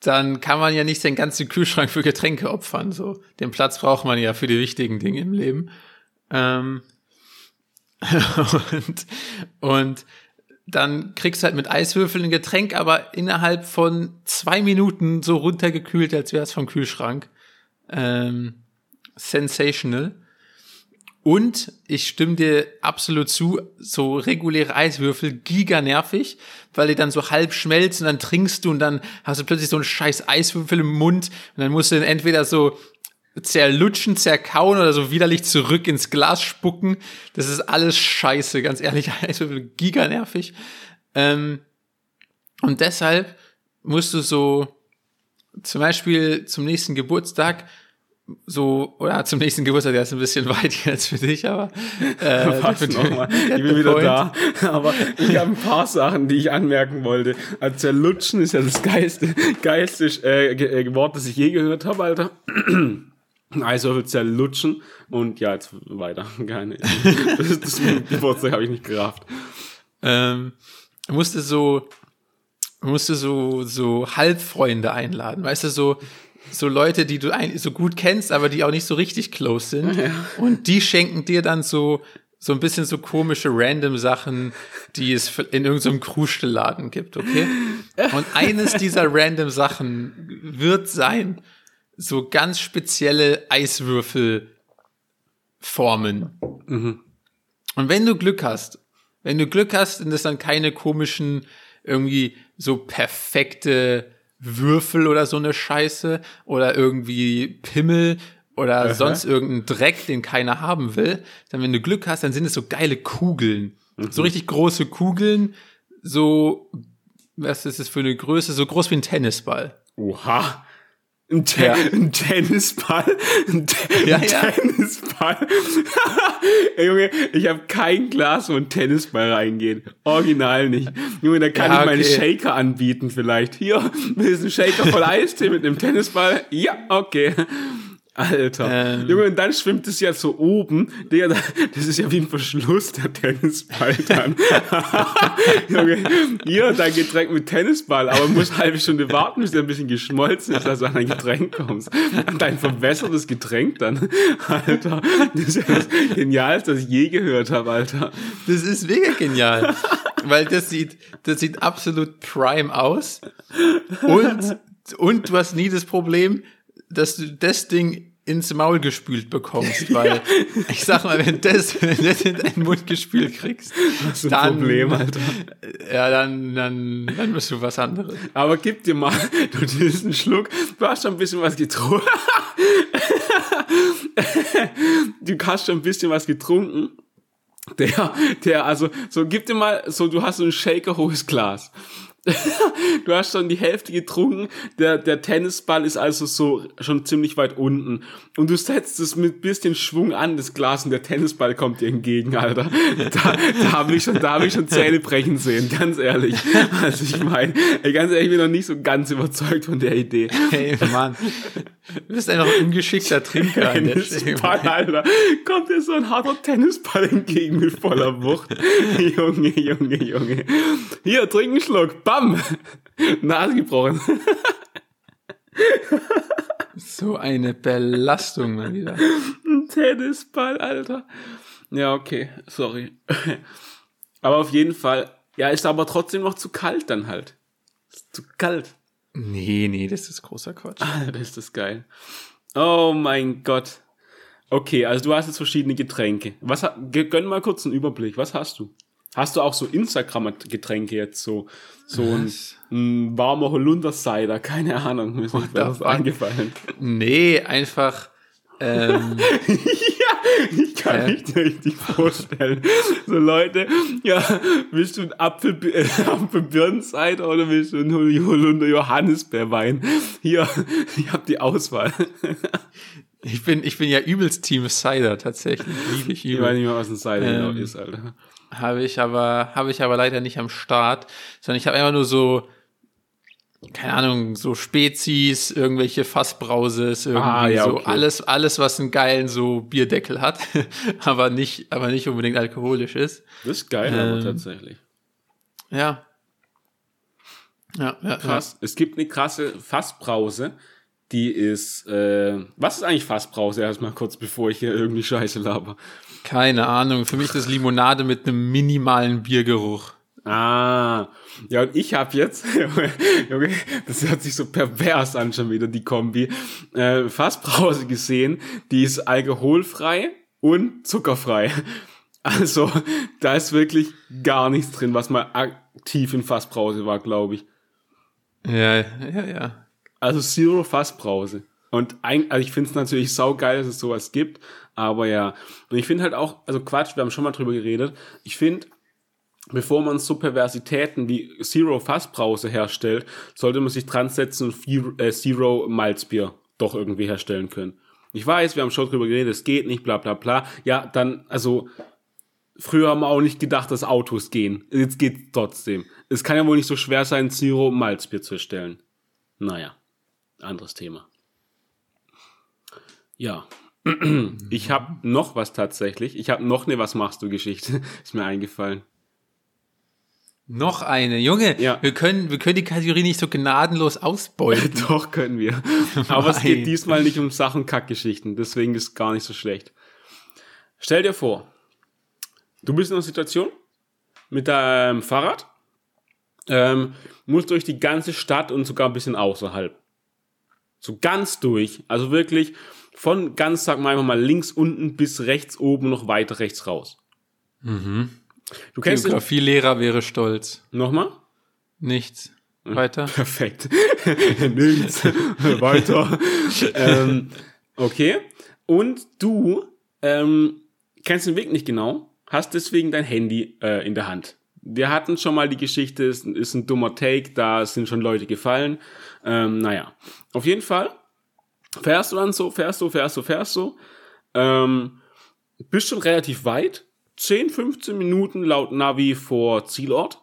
dann kann man ja nicht den ganzen Kühlschrank für Getränke opfern. So, den Platz braucht man ja für die wichtigen Dinge im Leben. Ähm, [laughs] und, und dann kriegst du halt mit Eiswürfeln ein Getränk, aber innerhalb von zwei Minuten so runtergekühlt, als wäre es vom Kühlschrank. Ähm, sensational. Und ich stimme dir absolut zu, so reguläre Eiswürfel, giga nervig, weil die dann so halb schmelzen, dann trinkst du und dann hast du plötzlich so einen scheiß Eiswürfel im Mund und dann musst du den entweder so zerlutschen, zerkauen oder so widerlich zurück ins Glas spucken. Das ist alles scheiße, ganz ehrlich, [laughs] Eiswürfel giga nervig. Ähm, und deshalb musst du so zum Beispiel zum nächsten Geburtstag so, oder zum nächsten Geburtstag, der ist ein bisschen [laughs] weit jetzt für dich, aber äh, [laughs] du- nochmal? Ich bin wieder point. da. [laughs] Aber ich habe ein paar Sachen, die ich anmerken wollte. Also zerlutschen ist ja das geilste, geilste äh, äh, Wort, das ich je gehört habe, Alter. [clears throat] Eiswürfel zerlutschen und ja, jetzt weiter. Keine. Das, das Geburtstag habe ich nicht gerafft. ähm, musste so, musste so, so Halbfreunde einladen, weißt du, so, so Leute, die du ein, so gut kennst, aber die auch nicht so richtig close sind. Und die schenken dir dann so, so ein bisschen so komische random Sachen, die es in irgendeinem Krustelladen gibt, okay? Und eines dieser random Sachen wird sein, so ganz spezielle Eiswürfelformen. Und wenn du Glück hast, wenn du Glück hast, sind das dann keine komischen, irgendwie so perfekte Würfel oder so eine Scheiße oder irgendwie Pimmel oder sonst irgendein Dreck, den keiner haben will, dann wenn du Glück hast, dann sind es so geile Kugeln. So richtig große Kugeln, so, was ist das für eine Größe? So groß wie ein Tennisball. Oha. Ein, Te Ja. ein Tennisball. Ein, Te Ja, ein ja. Tennisball. [laughs] Ey, Junge, ich habe kein Glas, wo ein Tennisball reingeht. Original nicht. Junge, da kann ich meinen okay. Shaker anbieten vielleicht. Hier, [laughs] du einen Shaker voll Eistee mit einem Tennisball? Ja, okay. Alter. Ähm. Junge, und dann schwimmt es ja so oben. Digga, da- das ist ja wie ein Verschluss, der Tennisball dann. [laughs] Junge, hier dein Getränk mit Tennisball, aber musst eine halbe Stunde warten, bis der ein bisschen geschmolzen ist, dass du an dein Getränk kommst. Und dein verwässertes Getränk dann. Alter, das ist ja das Genialste, das ich je gehört habe, Alter. Das ist mega genial. weil das sieht, das sieht absolut prime aus. Und, und du hast nie das Problem, dass du das Ding ins Maul gespült bekommst, [laughs] weil ich sag mal, wenn das, wenn das in deinen Mund gespült kriegst, Das ist ein dann, Problem, Alter. ja, dann, dann, dann bist du was anderes. Aber gib dir mal, [laughs] du nimmst einen Schluck, du hast schon ein bisschen was getrunken. [laughs] du hast schon ein bisschen was getrunken. Der, der, also, so, gib dir mal, so, du hast so ein Shaker hohes Glas. [laughs] du hast schon die Hälfte getrunken, der, der Tennisball ist also so schon ziemlich weit unten. Und du setzt es mit bisschen Schwung an, das Glas, und der Tennisball kommt dir entgegen, Alter. Da, da habe ich schon, da habe ich schon Zähne brechen sehen, ganz ehrlich. Also ich meine, ganz ehrlich, ich bin noch nicht so ganz überzeugt von der Idee. Hey, Mann. Du bist einfach ein ungeschickter Trinker. Tennisball, Alter. Kommt dir so ein harter Tennisball entgegen mit voller Wucht. [laughs] Junge, Junge, Junge. Hier, trink einen Schluck. Bam. [laughs] Nase gebrochen. [laughs] So eine Belastung mal wieder. Ein Tennisball, Alter. Ja, okay. Sorry. [laughs] Aber auf jeden Fall. Ja, ist aber trotzdem noch zu kalt dann halt. Ist zu kalt. Nee, nee, das ist großer Quatsch. Alter, ist das geil. Oh mein Gott. Okay, also du hast jetzt verschiedene Getränke. Was gönn mal kurz einen Überblick. Was hast du? Hast du auch so Instagram-Getränke jetzt so so ein, ein warmer Holunder-Cider? Keine Ahnung, mir ist nicht fuck? eingefallen. Nee, einfach. Ähm, [laughs] ja, ich kann mich nicht richtig vorstellen. So Leute, ja, willst du einen Apfel, äh, [laughs] Apfelbirnen-Cider oder willst du einen Hol- Holunder-Johannisbeerwein? Hier, [laughs] ich habe die Auswahl. ich bin, ich bin ja übelst Team Cider tatsächlich. Liebe ich Ich weiß nicht mehr, was ein Cider Ähm. genau ist, Alter. Habe ich aber, habe ich aber leider nicht am Start, sondern ich habe einfach nur so, keine Ahnung, so Spezies, irgendwelche Fassbrauses, irgendwie Ah, ja, so okay. alles, alles, was einen geilen so Bierdeckel hat, [laughs] aber nicht, aber nicht unbedingt alkoholisch ist. Das ist geil, aber Ähm, tatsächlich. Ja. Ja, ja, Krass. Es gibt eine krasse Fassbrause, die ist, äh, was ist eigentlich Fassbrause? Erstmal kurz, bevor ich hier irgendwie Scheiße laber. Keine Ahnung. Für mich das Limonade mit einem minimalen Biergeruch. Ah, ja, und ich habe jetzt, [laughs] Junge, das hört sich so pervers an schon wieder, die Kombi, äh, Fassbrause gesehen, die ist alkoholfrei und zuckerfrei. Also, da ist wirklich gar nichts drin, was mal aktiv in Fassbrause war, glaube ich. Ja, ja, ja. Also Zero Fassbrause. Und ein, also ich finde es natürlich saugeil, dass es sowas gibt, aber ja. Und ich finde halt auch, also Quatsch, wir haben schon mal drüber geredet, ich finde, bevor man so Perversitäten wie Zero Fassbrause herstellt, sollte man sich dran setzen und äh, Zero Malzbier doch irgendwie herstellen können. Ich weiß, wir haben schon drüber geredet, es geht nicht, bla bla bla. Ja, dann, also, früher haben wir auch nicht gedacht, dass Autos gehen. Jetzt geht's trotzdem. Es kann ja wohl nicht so schwer sein, Zero Malzbier zu erstellen. Naja, anderes Thema. Ja. Ich habe noch was tatsächlich. Ich habe noch eine Was machst du Geschichte. [laughs] Ist mir eingefallen. Noch eine. Junge, Ja. wir können, wir können die Kategorie nicht so gnadenlos ausbeuten. [laughs] Doch, können wir. [laughs] Aber es geht diesmal nicht um Sach- und Kackgeschichten. Deswegen ist es gar nicht so schlecht. Stell dir vor, du bist in einer Situation mit deinem Fahrrad, ähm, musst durch die ganze Stadt und sogar ein bisschen außerhalb. So ganz durch. Also wirklich von ganz, sag mal einfach mal links unten bis rechts oben noch weiter rechts raus. Du kennst Geografielehrer wäre stolz. nochmal? Nichts. Weiter. [laughs] Perfekt. [laughs] Nichts. [laughs] Weiter. ähm, okay. Und du ähm, kennst den Weg nicht genau, hast deswegen dein Handy äh, in der Hand. Wir hatten schon mal die Geschichte, es ist ein dummer Take, da sind schon Leute gefallen. Ähm, naja, auf jeden Fall fährst du dann so, fährst du, fährst du, fährst du. Ähm, bist schon relativ weit. 10, 15 Minuten laut Navi vor Zielort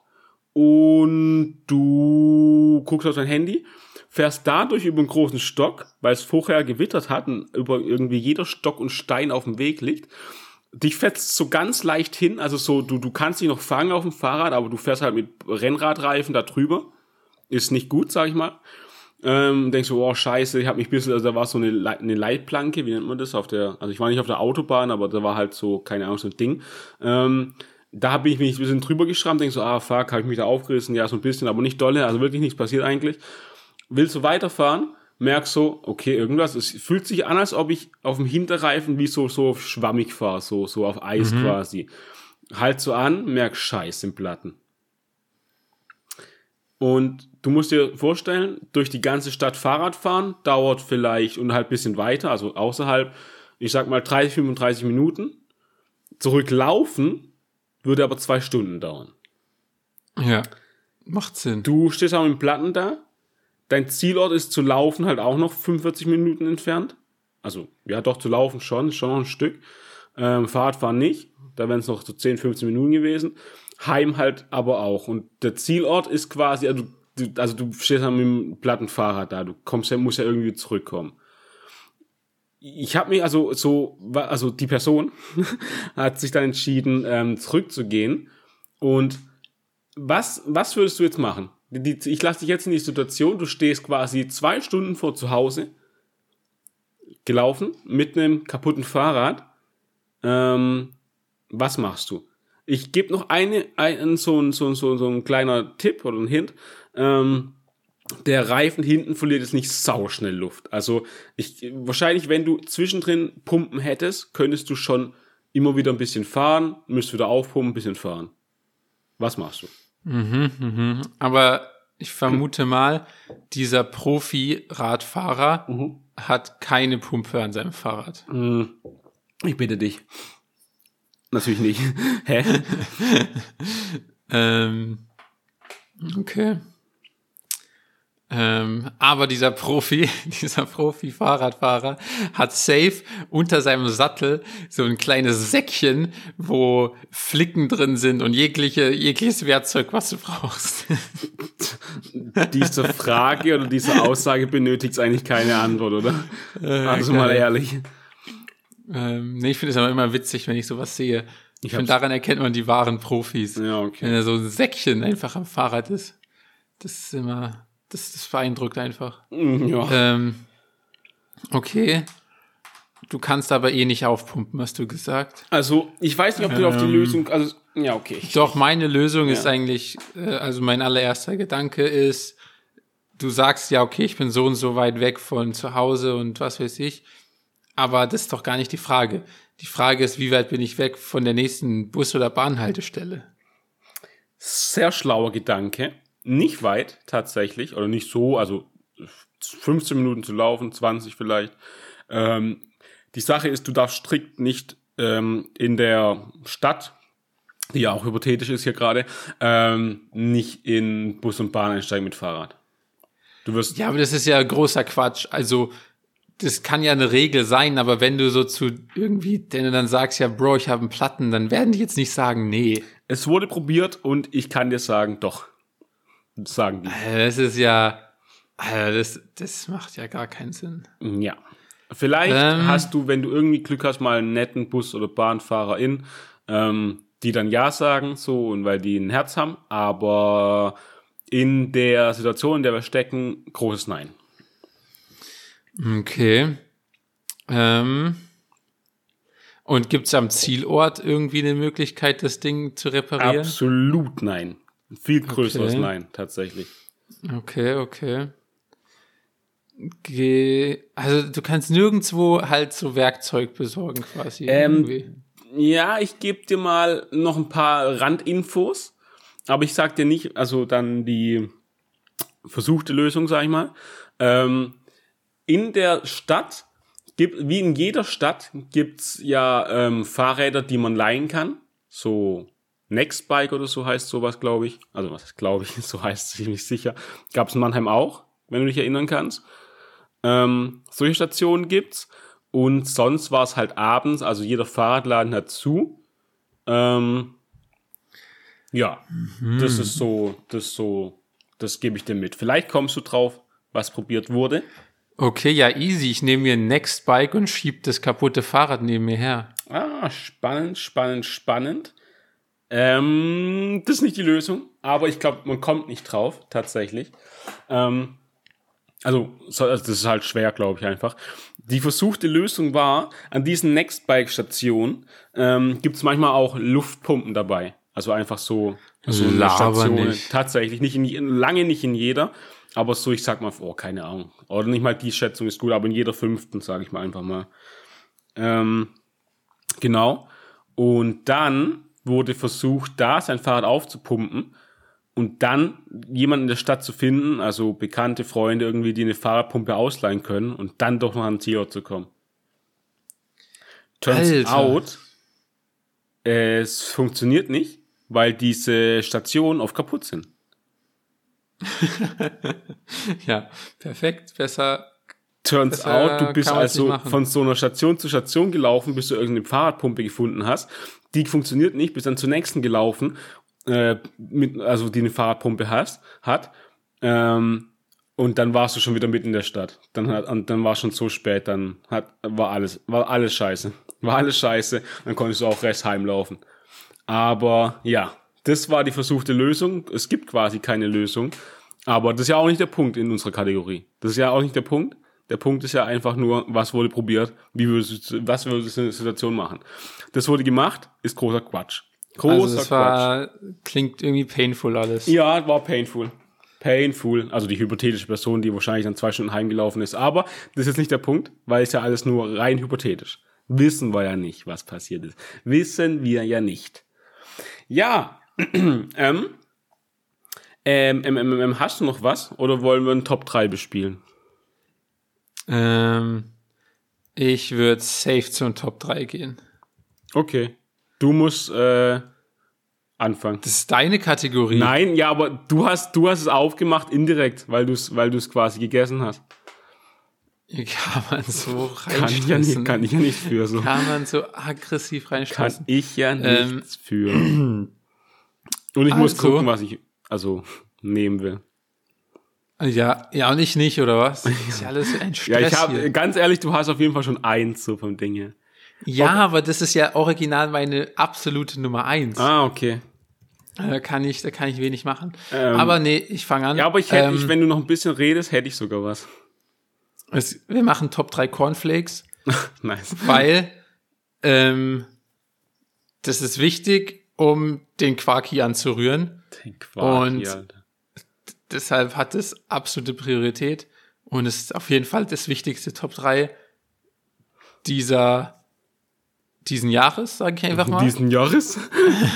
und du guckst auf dein Handy, fährst dadurch über einen großen Stock, weil es vorher gewittert hat und über irgendwie jeder Stock und Stein auf dem Weg liegt. Dich fetzt so ganz leicht hin, also so, du, du kannst dich noch fangen auf dem Fahrrad, aber du fährst halt mit Rennradreifen da drüber. Ist nicht gut, sag ich mal. Ähm, denkst du, oh scheiße, ich habe mich ein bisschen, also da war so eine, Leit- eine Leitplanke, wie nennt man das, auf der, also ich war nicht auf der Autobahn, aber da war halt so, keine Ahnung, so ein Ding. Ähm, da bin ich mich ein bisschen drüber geschrammt, denk so, ah fuck, habe ich mich da aufgerissen, ja, so ein bisschen, aber nicht dolle, also wirklich nichts passiert eigentlich. Willst du weiterfahren, merkst so, okay, irgendwas, es fühlt sich an, als ob ich auf dem Hinterreifen wie so, so schwammig fahre, so, so auf Eis quasi. Halt so an, merk Scheiß im Platten. Und du musst dir vorstellen, durch die ganze Stadt Fahrrad fahren dauert vielleicht und halt ein bisschen weiter, also außerhalb, ich sag mal 30, 35 Minuten. Zurücklaufen würde aber zwei Stunden dauern. Ja. Macht Sinn. Du stehst auch dem Platten da. Dein Zielort ist zu laufen halt auch noch 45 Minuten entfernt. Also, ja, doch zu laufen schon, schon noch ein Stück. Ähm, Fahrradfahren nicht. Da wären es noch so 10, 15 Minuten gewesen. Heim halt aber auch. Und der Zielort ist quasi, also du, also du stehst halt mit dem platten Fahrrad da. Du kommst ja, musst ja irgendwie zurückkommen. Ich habe mich also so, also die Person [laughs] hat sich dann entschieden, ähm, zurückzugehen. Und was, was würdest du jetzt machen? Die, ich lasse dich jetzt in die Situation, du stehst quasi zwei Stunden vor zu Hause, gelaufen, mit einem kaputten Fahrrad. Ähm, was machst du? Ich gebe noch eine, einen, so, ein, so, ein- so, so ein kleiner Tipp oder ein Hint. Ähm, der Reifen hinten verliert jetzt nicht sauschnell Luft. Also ich, wahrscheinlich, wenn du zwischendrin Pumpen hättest, könntest du schon immer wieder ein bisschen fahren, müsst wieder aufpumpen, ein bisschen fahren. Was machst du? Aber ich vermute mal, dieser Profi-Radfahrer Mhm. hat keine Pumpe an seinem Fahrrad. Ich bitte dich. Natürlich nicht. [laughs] Hä? [laughs] Ähm, okay. Ähm, aber dieser Profi, [laughs] dieser Profi-Fahrradfahrer hat safe unter seinem Sattel so ein kleines Säckchen, wo Flicken drin sind und jegliche, jegliches Werkzeug, was du brauchst. Diese Frage oder diese Aussage benötigt eigentlich keine Antwort, oder? Also mal ehrlich. Ähm, nee, ich finde es aber immer witzig, wenn ich sowas sehe. Ich hab's- finde, daran erkennt man die wahren Profis. Ja, okay. Wenn er so ein Säckchen einfach am Fahrrad ist. Das ist immer, das, das beeindruckt einfach. Ja. Ähm, okay. Du kannst aber eh nicht aufpumpen, hast du gesagt. Also, ich weiß nicht, ob du auf die Ähm. Lösung, also, ja, okay. Doch, meine Lösung ist Ja. eigentlich, äh, also mein allererster Gedanke ist, du sagst ja, okay, ich bin so und so weit weg von zu Hause und was weiß ich. Aber das ist doch gar nicht die Frage. Die Frage ist, wie weit bin ich weg von der nächsten Bus- oder Bahnhaltestelle? Sehr schlauer Gedanke. Nicht weit, tatsächlich, oder nicht so, also 15 Minuten zu laufen, 20 vielleicht. Ähm, die Sache ist, du darfst strikt nicht ähm, in der Stadt, die ja auch hypothetisch ist hier gerade, ähm, nicht in Bus und Bahn einsteigen mit Fahrrad. Du wirst Ja, aber das ist ja großer Quatsch. Also, das kann ja eine Regel sein, aber wenn du so zu irgendwie, denn dann sagst, ja, Bro, ich habe einen Platten, dann werden die jetzt nicht sagen, nee. Es wurde probiert und ich kann dir sagen, doch. Das sagen die. Alter, Das ist ja, Alter, das, das macht ja gar keinen Sinn. Ja. Vielleicht Ähm. hast du, wenn du irgendwie Glück hast, mal einen netten Bus- oder Bahnfahrerin, ähm, die dann Ja sagen, so, und weil die ein Herz haben, aber in der Situation, in der wir stecken, großes Nein. Okay. Ähm, und gibt's am Zielort irgendwie eine Möglichkeit, das Ding zu reparieren? Absolut nein. Viel größeres Okay. Nein, tatsächlich. Okay, okay. Ge also du kannst nirgendwo halt so Werkzeug besorgen quasi. Ähm, irgendwie. Ja, ich gebe dir mal noch ein paar Randinfos, aber ich sag dir nicht, also dann die versuchte Lösung, sag ich mal. Ähm, in der Stadt gibt, wie in jeder Stadt, gibt's ja ähm, Fahrräder, die man leihen kann. So Nextbike oder so heißt sowas, glaube ich. Also was glaube ich, [laughs] so heißt es ziemlich sicher. Gab's in Mannheim auch, wenn du dich erinnern kannst. Ähm, solche Stationen gibt's. Und sonst war es halt abends, also jeder Fahrradladen hat zu. Ähm, ja, das ist so, das ist so, das gebe ich dir mit. Vielleicht kommst du drauf, was probiert wurde. Okay, ja, easy. Ich nehme mir ein Nextbike und schieb das kaputte Fahrrad neben mir her. Ah, spannend, spannend, spannend. Ähm, das ist nicht die Lösung, aber ich glaube, man kommt nicht drauf, tatsächlich. Ähm, also, so, also, das ist halt schwer, glaube ich einfach. Die versuchte Lösung war, an diesen Nextbike-Stationen ähm, gibt es manchmal auch Luftpumpen dabei. Also einfach so, so eine Laber Station. nicht. Tatsächlich, nicht in, lange nicht in jeder, aber so, ich sag mal, oh, keine Ahnung. Oder nicht mal die Schätzung ist gut, aber in jeder fünften, sage ich mal einfach mal. Ähm, Genau. Und dann wurde versucht, da sein Fahrrad aufzupumpen und dann jemanden in der Stadt zu finden, also bekannte Freunde irgendwie, die eine Fahrradpumpe ausleihen können und dann doch noch an den Zielort zu kommen. Turns Alter. out, es funktioniert nicht, weil diese Stationen oft kaputt sind. [laughs] Ja, perfekt. Besser. Turns Besser out, du bist also von so einer Station zu Station gelaufen, bis du irgendeine Fahrradpumpe gefunden hast. Die funktioniert nicht, bist dann zur nächsten gelaufen, äh, mit, also die eine Fahrradpumpe hast, hat. Ähm, und dann warst du schon wieder mitten in der Stadt. Dann hat, und dann war schon so spät, dann hat, war alles, war alles scheiße. War alles scheiße. Dann konntest du auch rechts heimlaufen. Aber ja, das war die versuchte Lösung. Es gibt quasi keine Lösung. Aber das ist ja auch nicht der Punkt in unserer Kategorie. Das ist ja auch nicht der Punkt. Der Punkt ist ja einfach nur, was wurde probiert, wie würdest du, was würdest du in der Situation machen. Das wurde gemacht, ist großer Quatsch. Großer Also das Quatsch. war, klingt irgendwie painful alles. Ja, war painful. Painful. Also die hypothetische Person, die wahrscheinlich dann zwei Stunden heimgelaufen ist. Aber das ist jetzt nicht der Punkt, weil es ja alles nur rein hypothetisch. Wissen wir ja nicht, was passiert ist. Wissen wir ja nicht. Ja, [clears throat] ähm, ähm, ähm, ähm, ähm, hast du noch was? Oder wollen wir einen Top 3 bespielen? Ähm, ich würde safe zu den Top 3 gehen. Okay. Du musst, äh, anfangen. Das ist deine Kategorie. Nein, ja, aber du hast, du hast es aufgemacht indirekt, weil du es, weil du es quasi gegessen hast. [laughs] Kann man so Kann ich ja nicht, kann ich ja nicht für so. Kann man so aggressiv Kann reinstressen. ich ja Ähm, nichts für. Und ich muss also- gucken, was ich also nehmen will. Ja, ja, und ich nicht, oder was? [laughs] ist ja alles ein Stress Ja, ich habe ganz ehrlich, du hast auf jeden Fall schon eins so vom Ding her. Ja, aber das ist ja original meine absolute Nummer eins. Ah, okay. Da kann ich, da kann ich wenig machen. Ähm, aber nee, ich fange an. Ja, aber ich hätte, Ähm, ich, wenn du noch ein bisschen redest, hätte ich sogar was. Es, wir machen Top 3 Cornflakes, [laughs] nice. weil ähm, das ist wichtig, um den Quark hier anzurühren. Den Quark Und- hier. Deshalb hat es absolute Priorität und es ist auf jeden Fall das wichtigste Top 3 dieser diesen Jahres, sage ich einfach mal. Diesen Jahres?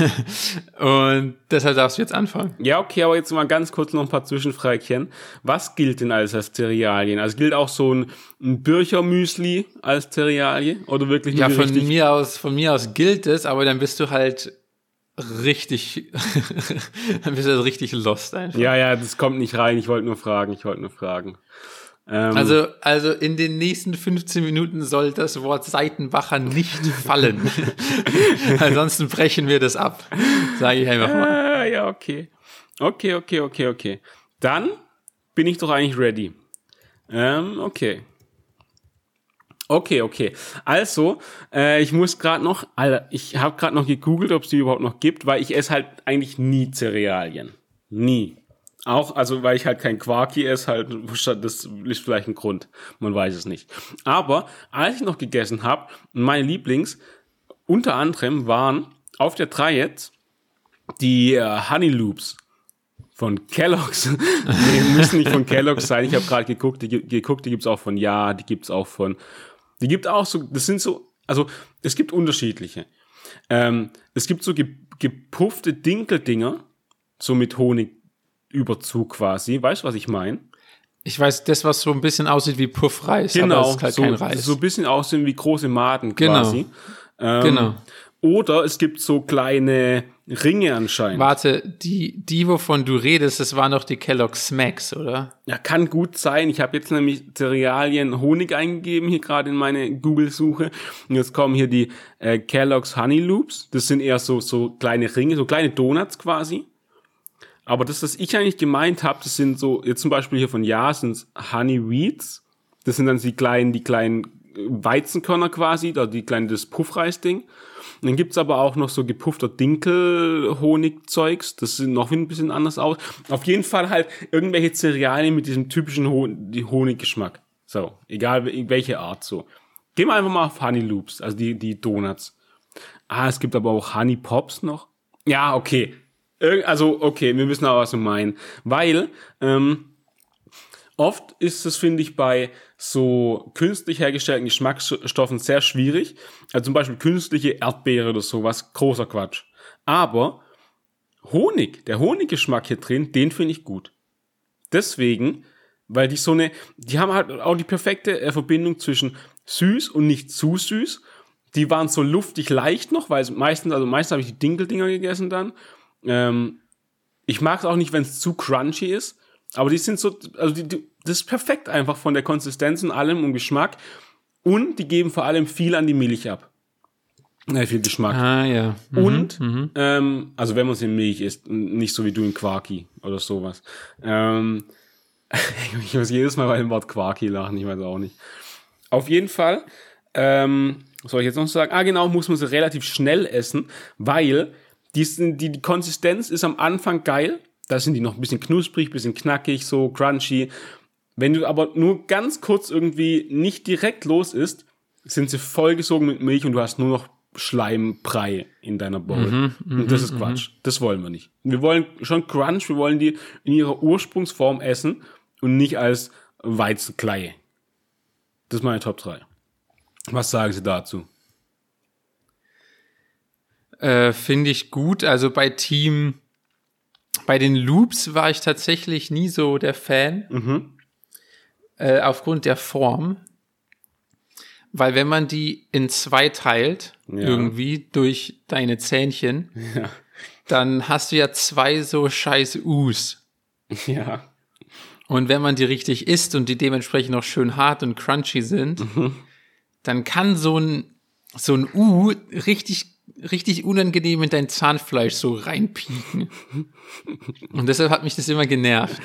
[laughs] Und deshalb darfst du jetzt anfangen. Ja, okay, aber jetzt mal ganz kurz noch ein paar Zwischenfragen. Was gilt denn alles als Cerealien? Also gilt auch so ein, ein Birchermüsli als Cerealie? Oder wirklich Ja, von richtig mir aus, von mir aus gilt es, aber dann bist du halt richtig, [laughs] dann bist du halt richtig lost einfach. Ja, ja, das kommt nicht rein. Ich wollte nur fragen. Ich wollte nur fragen. Ähm, Also, also in den nächsten 15 Minuten soll das Wort Seitenbacher nicht [laughs] fallen. [laughs] Ansonsten brechen wir das ab. Sage ich einfach mal. Ah, ja, okay. Okay, okay, okay, okay. Dann bin ich doch eigentlich ready. Ähm, okay. Okay, okay. Also, äh, ich muss gerade noch, Alter, ich habe gerade noch gegoogelt, ob es die überhaupt noch gibt, weil ich esse halt eigentlich nie Cerealien. Nie. Auch, also weil ich halt kein Quarki esse, halt, das ist vielleicht ein Grund. Man weiß es nicht. Aber als ich noch gegessen habe, meine Lieblings unter anderem waren auf der 3 jetzt die äh, Honey Loops von Kellogg's. [laughs] nee, müssen nicht von Kellogg's sein. Ich habe gerade geguckt, die, geguckt, die gibt's auch von Ja, die gibt's auch von. Die gibt auch so, das sind so, also es gibt unterschiedliche. Ähm, es gibt so ge, gepuffte Dinkeldinger, so mit Honigüberzug quasi. Weißt du, was ich meine? Ich weiß, das, was so ein bisschen aussieht wie Puffreis, aber es ist halt so, kein Reis. so ein bisschen aussehen wie große Maden Genau. quasi. Ähm, genau. Oder es gibt so kleine Ringe anscheinend. Warte, die, die, wovon du redest, das waren doch die Kellogg's Smacks, oder? Ja, kann gut sein. Ich habe jetzt nämlich Cerealien Honig eingegeben hier gerade in meine Google-Suche. Und jetzt kommen hier die äh, Kellogg's Honey Loops. Das sind eher so, so kleine Ringe, so kleine Donuts quasi. Aber das, was ich eigentlich gemeint habe, das sind so, jetzt zum Beispiel hier von Ja, sind Honey Wheats. Das sind dann die kleinen, die kleinen äh, Weizenkörner quasi, da die kleinen, das Puffreisding. Und dann gibt's aber auch noch so gepuffter Dinkel-Honigzeugs. Das sieht noch ein bisschen anders aus. Auf jeden Fall halt irgendwelche Cerealien mit diesem typischen Hon Honiggeschmack. So, egal wel- welche Art so. Gehen wir einfach mal auf Honey Loops, also die, die Donuts. Ah, es gibt aber auch Honey Pops noch. Ja, okay. Also, okay, wir wissen aber, was du meinen. Weil, ähm, oft ist es, finde ich, bei so künstlich hergestellten Geschmacksstoffen sehr schwierig. Also zum Beispiel künstliche Erdbeere oder sowas, großer Quatsch. Aber Honig, der Honiggeschmack hier drin, den finde ich gut. Deswegen, weil die so eine, die haben halt auch die perfekte äh, Verbindung zwischen süß und nicht zu süß. Die waren so luftig leicht noch, weil meistens, also meistens habe ich die Dinkeldinger gegessen dann. Ähm, ich mag es auch nicht, wenn es zu crunchy ist. Aber die sind so, also die, die, das ist perfekt einfach von der Konsistenz und allem und Geschmack. Und die geben vor allem viel an die Milch ab. Ja, viel Geschmack. Ah, ja. Und, ähm, also wenn man es in Milch isst, nicht so wie du in Quarki oder sowas. Ähm, [laughs] ich muss jedes Mal bei dem Wort Quarki lachen, ich weiß auch nicht. Auf jeden Fall, ähm, was soll ich jetzt noch sagen? Ah, genau, muss man sie relativ schnell essen, weil die, sind, die, die Konsistenz ist am Anfang geil. Da sind die noch ein bisschen knusprig, bisschen knackig, so crunchy. Wenn du aber nur ganz kurz irgendwie nicht direkt los isst, sind sie vollgesogen mit Milch und du hast nur noch Schleimbrei in deiner Bowl. und das ist Quatsch. Das wollen wir nicht. Wir wollen schon Crunch, wir wollen die in ihrer Ursprungsform essen und nicht als Weizenkleie. Das ist meine Top 3. Was sagen Sie dazu? Äh, Finde ich gut. Also bei Team, bei den Loops war ich tatsächlich nie so der Fan. Äh, aufgrund der Form. Weil wenn man die in zwei teilt, Ja. irgendwie durch deine Zähnchen, dann hast du ja zwei so scheiß U's. [laughs] Ja. Und wenn man die richtig isst und die dementsprechend auch schön hart und crunchy sind, dann kann so ein, so ein U richtig, richtig unangenehm in dein Zahnfleisch so reinpieken. Und deshalb hat mich das immer genervt.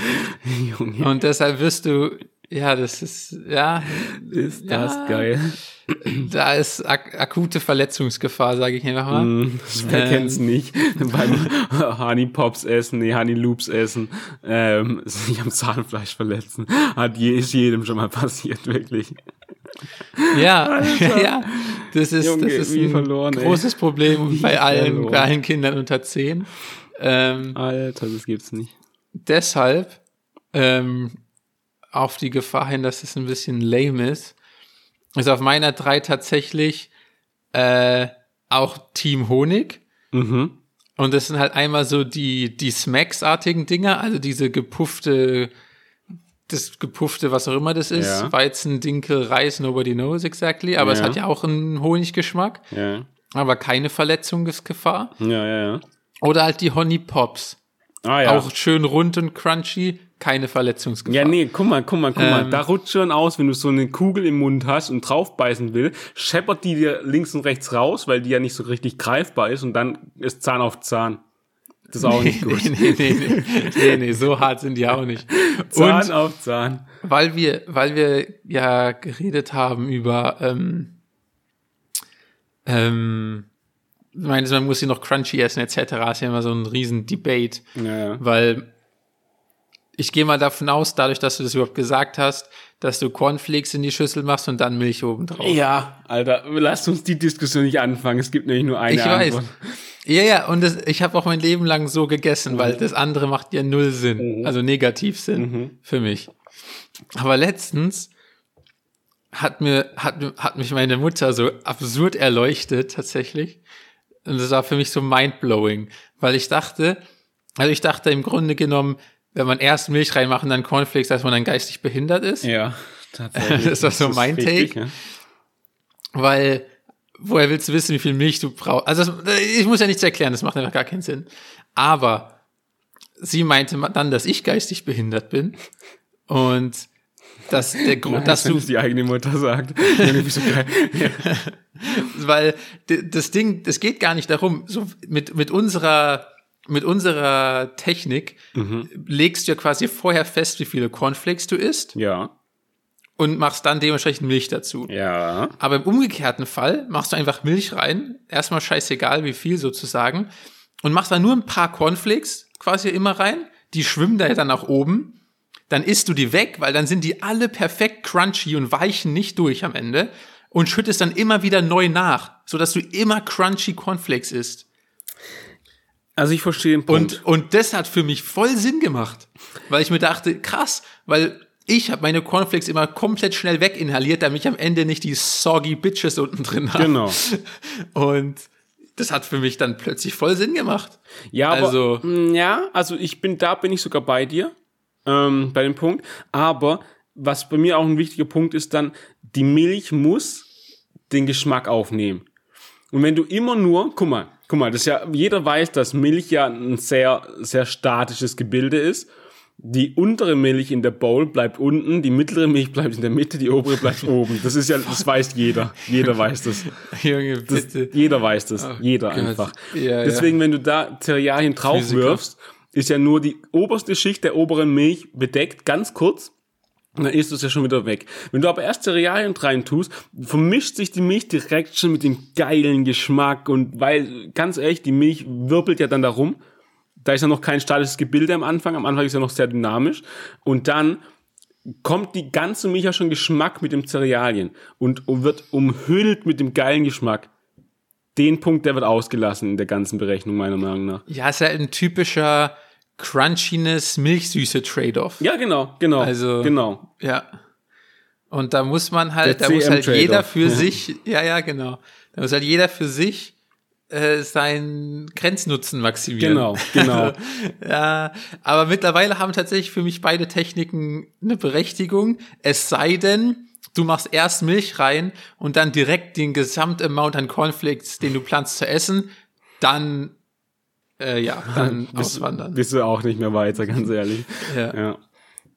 Junge, Und deshalb wirst du, ja, das ist, ja, ist das Ja. geil. da ist ak akute Verletzungsgefahr, sage ich einfach mal. Mm, wer Ähm. kennt's nicht. Beim Honey Pops essen, nee, Honey Loops essen, ähm, sich am Zahnfleisch verletzen. Hat je, ist jedem schon mal passiert, wirklich. Ja, [laughs] ja, das ist, Junge, das ist ein verloren, großes Problem Wie bei allen, verloren. bei allen Kindern unter 10. Ähm, Alter, das gibt's nicht. deshalb ähm, auf die Gefahr hin, dass es ein bisschen lame ist, ist auf meiner 3 tatsächlich äh, auch Team Honig. Mhm. Und das sind halt einmal so die, die Smacks-artigen Dinger, also diese gepuffte, das gepuffte, was auch immer das ist, Ja. Weizen, Dinkel, Reis, nobody knows exactly, aber es Ja. hat ja auch einen Honiggeschmack, Ja. aber keine Verletzungsgefahr. Ja, ja, ja. Oder halt die Honey Pops. Ah, ja. Auch schön rund und crunchy, keine Verletzungsgefahr. Ja, nee, guck mal, guck mal, guck mal. Ähm. Da rutscht schon aus, wenn du so eine Kugel im Mund hast und draufbeißen will, scheppert die dir links und rechts raus, weil die ja nicht so richtig greifbar ist und dann ist Zahn auf Zahn. Das ist auch nicht gut. nee, nee, nee, nee, nee, nee, so hart sind die auch nicht. Zahn Und auf Zahn. weil wir, weil wir ja geredet haben über, ähm, ähm, ich meine, man muss sie noch crunchy essen etc. ist ja immer so ein riesen Debate, Ja, ja. weil ich gehe mal davon aus, dadurch, dass du das überhaupt gesagt hast, dass du Cornflakes in die Schüssel machst und dann Milch oben drauf. Ja, Alter, lasst uns die Diskussion nicht anfangen. Es gibt nämlich nur eine Ich weiß. Antwort. Ja, ja, und das, ich habe auch mein Leben lang so gegessen, weil das andere macht ja null Sinn, also negativ Sinn für mich. Aber letztens hat mir, hat, hat mich meine Mutter so absurd erleuchtet, tatsächlich. Und das war für mich so mindblowing, weil ich dachte, also ich dachte im Grunde genommen, wenn man erst Milch reinmacht und dann Cornflakes, dass man dann geistig behindert ist. Ja, tatsächlich. [laughs] Das war so mein richtig, Take. ja. Weil, woher willst du wissen, wie viel Milch du brauchst? Also, das, ich muss ja nichts erklären, das macht einfach gar keinen Sinn. Aber sie meinte dann, dass ich geistig behindert bin und dass der Grund, dass wenn du, es die eigene Mutter sagt. So [laughs] weil das Ding, das geht gar nicht darum, so mit, mit unserer, mit unserer Technik legst du ja quasi vorher fest, wie viele Cornflakes du isst ja, und machst dann dementsprechend Milch dazu. ja. Aber im umgekehrten Fall machst du einfach Milch rein, erstmal scheißegal wie viel sozusagen, und machst dann nur ein paar Cornflakes quasi immer rein, die schwimmen da ja dann nach oben, dann isst du die weg, weil dann sind die alle perfekt crunchy und weichen nicht durch am Ende und schüttest dann immer wieder neu nach, sodass du immer crunchy Cornflakes isst. Also ich verstehe den Punkt. Und, und das hat für mich voll Sinn gemacht, weil ich mir dachte, krass, weil ich habe meine Cornflakes immer komplett schnell weginhaliert, damit ich am Ende nicht die soggy Bitches unten drin habe. Genau. [laughs] Und das hat für mich dann plötzlich voll Sinn gemacht. Ja, aber, Also- mh, ja, also ich bin, da bin ich sogar bei dir, ähm, bei dem Punkt. Aber was bei mir auch ein wichtiger Punkt ist dann, die Milch muss den Geschmack aufnehmen. Und wenn du immer nur, guck mal, guck mal, das ist ja, jeder weiß, dass Milch ja ein sehr, sehr statisches Gebilde ist. Die untere Milch in der Bowl bleibt unten, die mittlere Milch bleibt in der Mitte, die obere bleibt [laughs] oben. Das ist ja, das weiß jeder. Jeder [laughs] weiß das. Junge, Das, bitte. jeder weiß das. jeder Gott. einfach. Ja, Deswegen, wenn du da Cerealien draufwirfst, ist ja nur die oberste Schicht der oberen Milch bedeckt, ganz kurz. Dann ist es ja schon wieder weg. Wenn du aber erst Cerealien rein tust, vermischt sich die Milch direkt schon mit dem geilen Geschmack. Und weil, ganz ehrlich, die Milch wirbelt ja dann darum. Da ist ja noch kein statisches Gebilde am Anfang. Am Anfang ist ja noch sehr dynamisch. Und dann kommt die ganze Milch ja schon Geschmack mit dem Cerealien und wird umhüllt mit dem geilen Geschmack. Den Punkt, der wird ausgelassen in der ganzen Berechnung, meiner Meinung nach. Ja, ist ja ein typischer Crunchiness, Milchsüße Trade-off. Ja, genau, genau. Also- genau. Ja. Und da muss man halt, Der da muss halt jeder für sich, ja, ja, genau. Da muss halt jeder für sich äh, seinen Grenznutzen maximieren. Genau, genau. [laughs] ja, aber mittlerweile haben tatsächlich für mich beide Techniken eine Berechtigung. Es sei denn, du machst erst Milch rein und dann direkt den Gesamtamount an Cornflakes, den du planst zu essen, dann äh, ja, dann [laughs] auswandern. Bist du auch nicht mehr weiter, ganz ehrlich. [laughs] Ja. ja.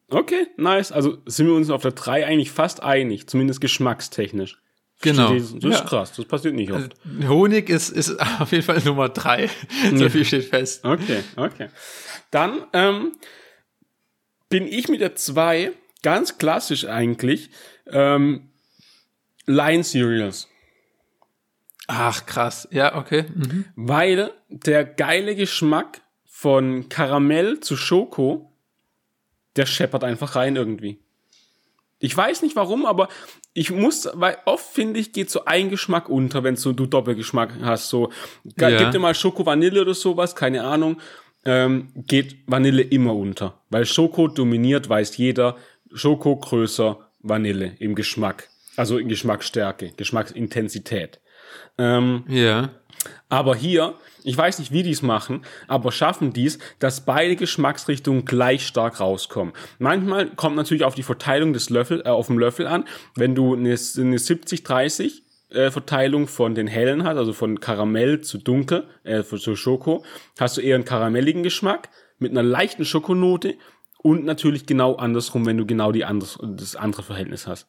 Okay, nice. Also sind wir uns auf der 3 eigentlich fast einig, zumindest geschmackstechnisch. Genau. Das ist Ja. krass, das passiert nicht oft. Honig ist, ist [laughs] auf jeden Fall Nummer drei. So viel steht fest. Okay, okay. Dann ähm, bin ich mit der 2 ganz klassisch eigentlich ähm, Line Cereals. Ach, krass. Ja, okay. Mhm. Weil der geile Geschmack von Karamell zu Schoko, der scheppert einfach rein irgendwie. Ich weiß nicht warum, aber ich muss, weil oft finde ich, geht so ein Geschmack unter, wenn so du Doppelgeschmack hast. So, Ja. gib dir mal Schoko Vanille oder sowas, keine Ahnung. Ähm, geht Vanille immer unter. Weil Schoko dominiert, weiß jeder. Schoko größer Vanille im Geschmack. Also in Geschmacksstärke, Geschmacksintensität. Ähm, Ja. aber hier, ich weiß nicht, wie die es machen, aber schaffen dies, dass beide Geschmacksrichtungen gleich stark rauskommen. Manchmal kommt natürlich auf die Verteilung des Löffel, äh, auf dem Löffel an. Wenn du eine, eine 70-30 äh, Verteilung von den hellen hast, also von Karamell zu dunkel, äh, zu Schoko, hast du eher einen karamelligen Geschmack mit einer leichten Schokonote und natürlich genau andersrum, wenn du genau die anders, das andere Verhältnis hast.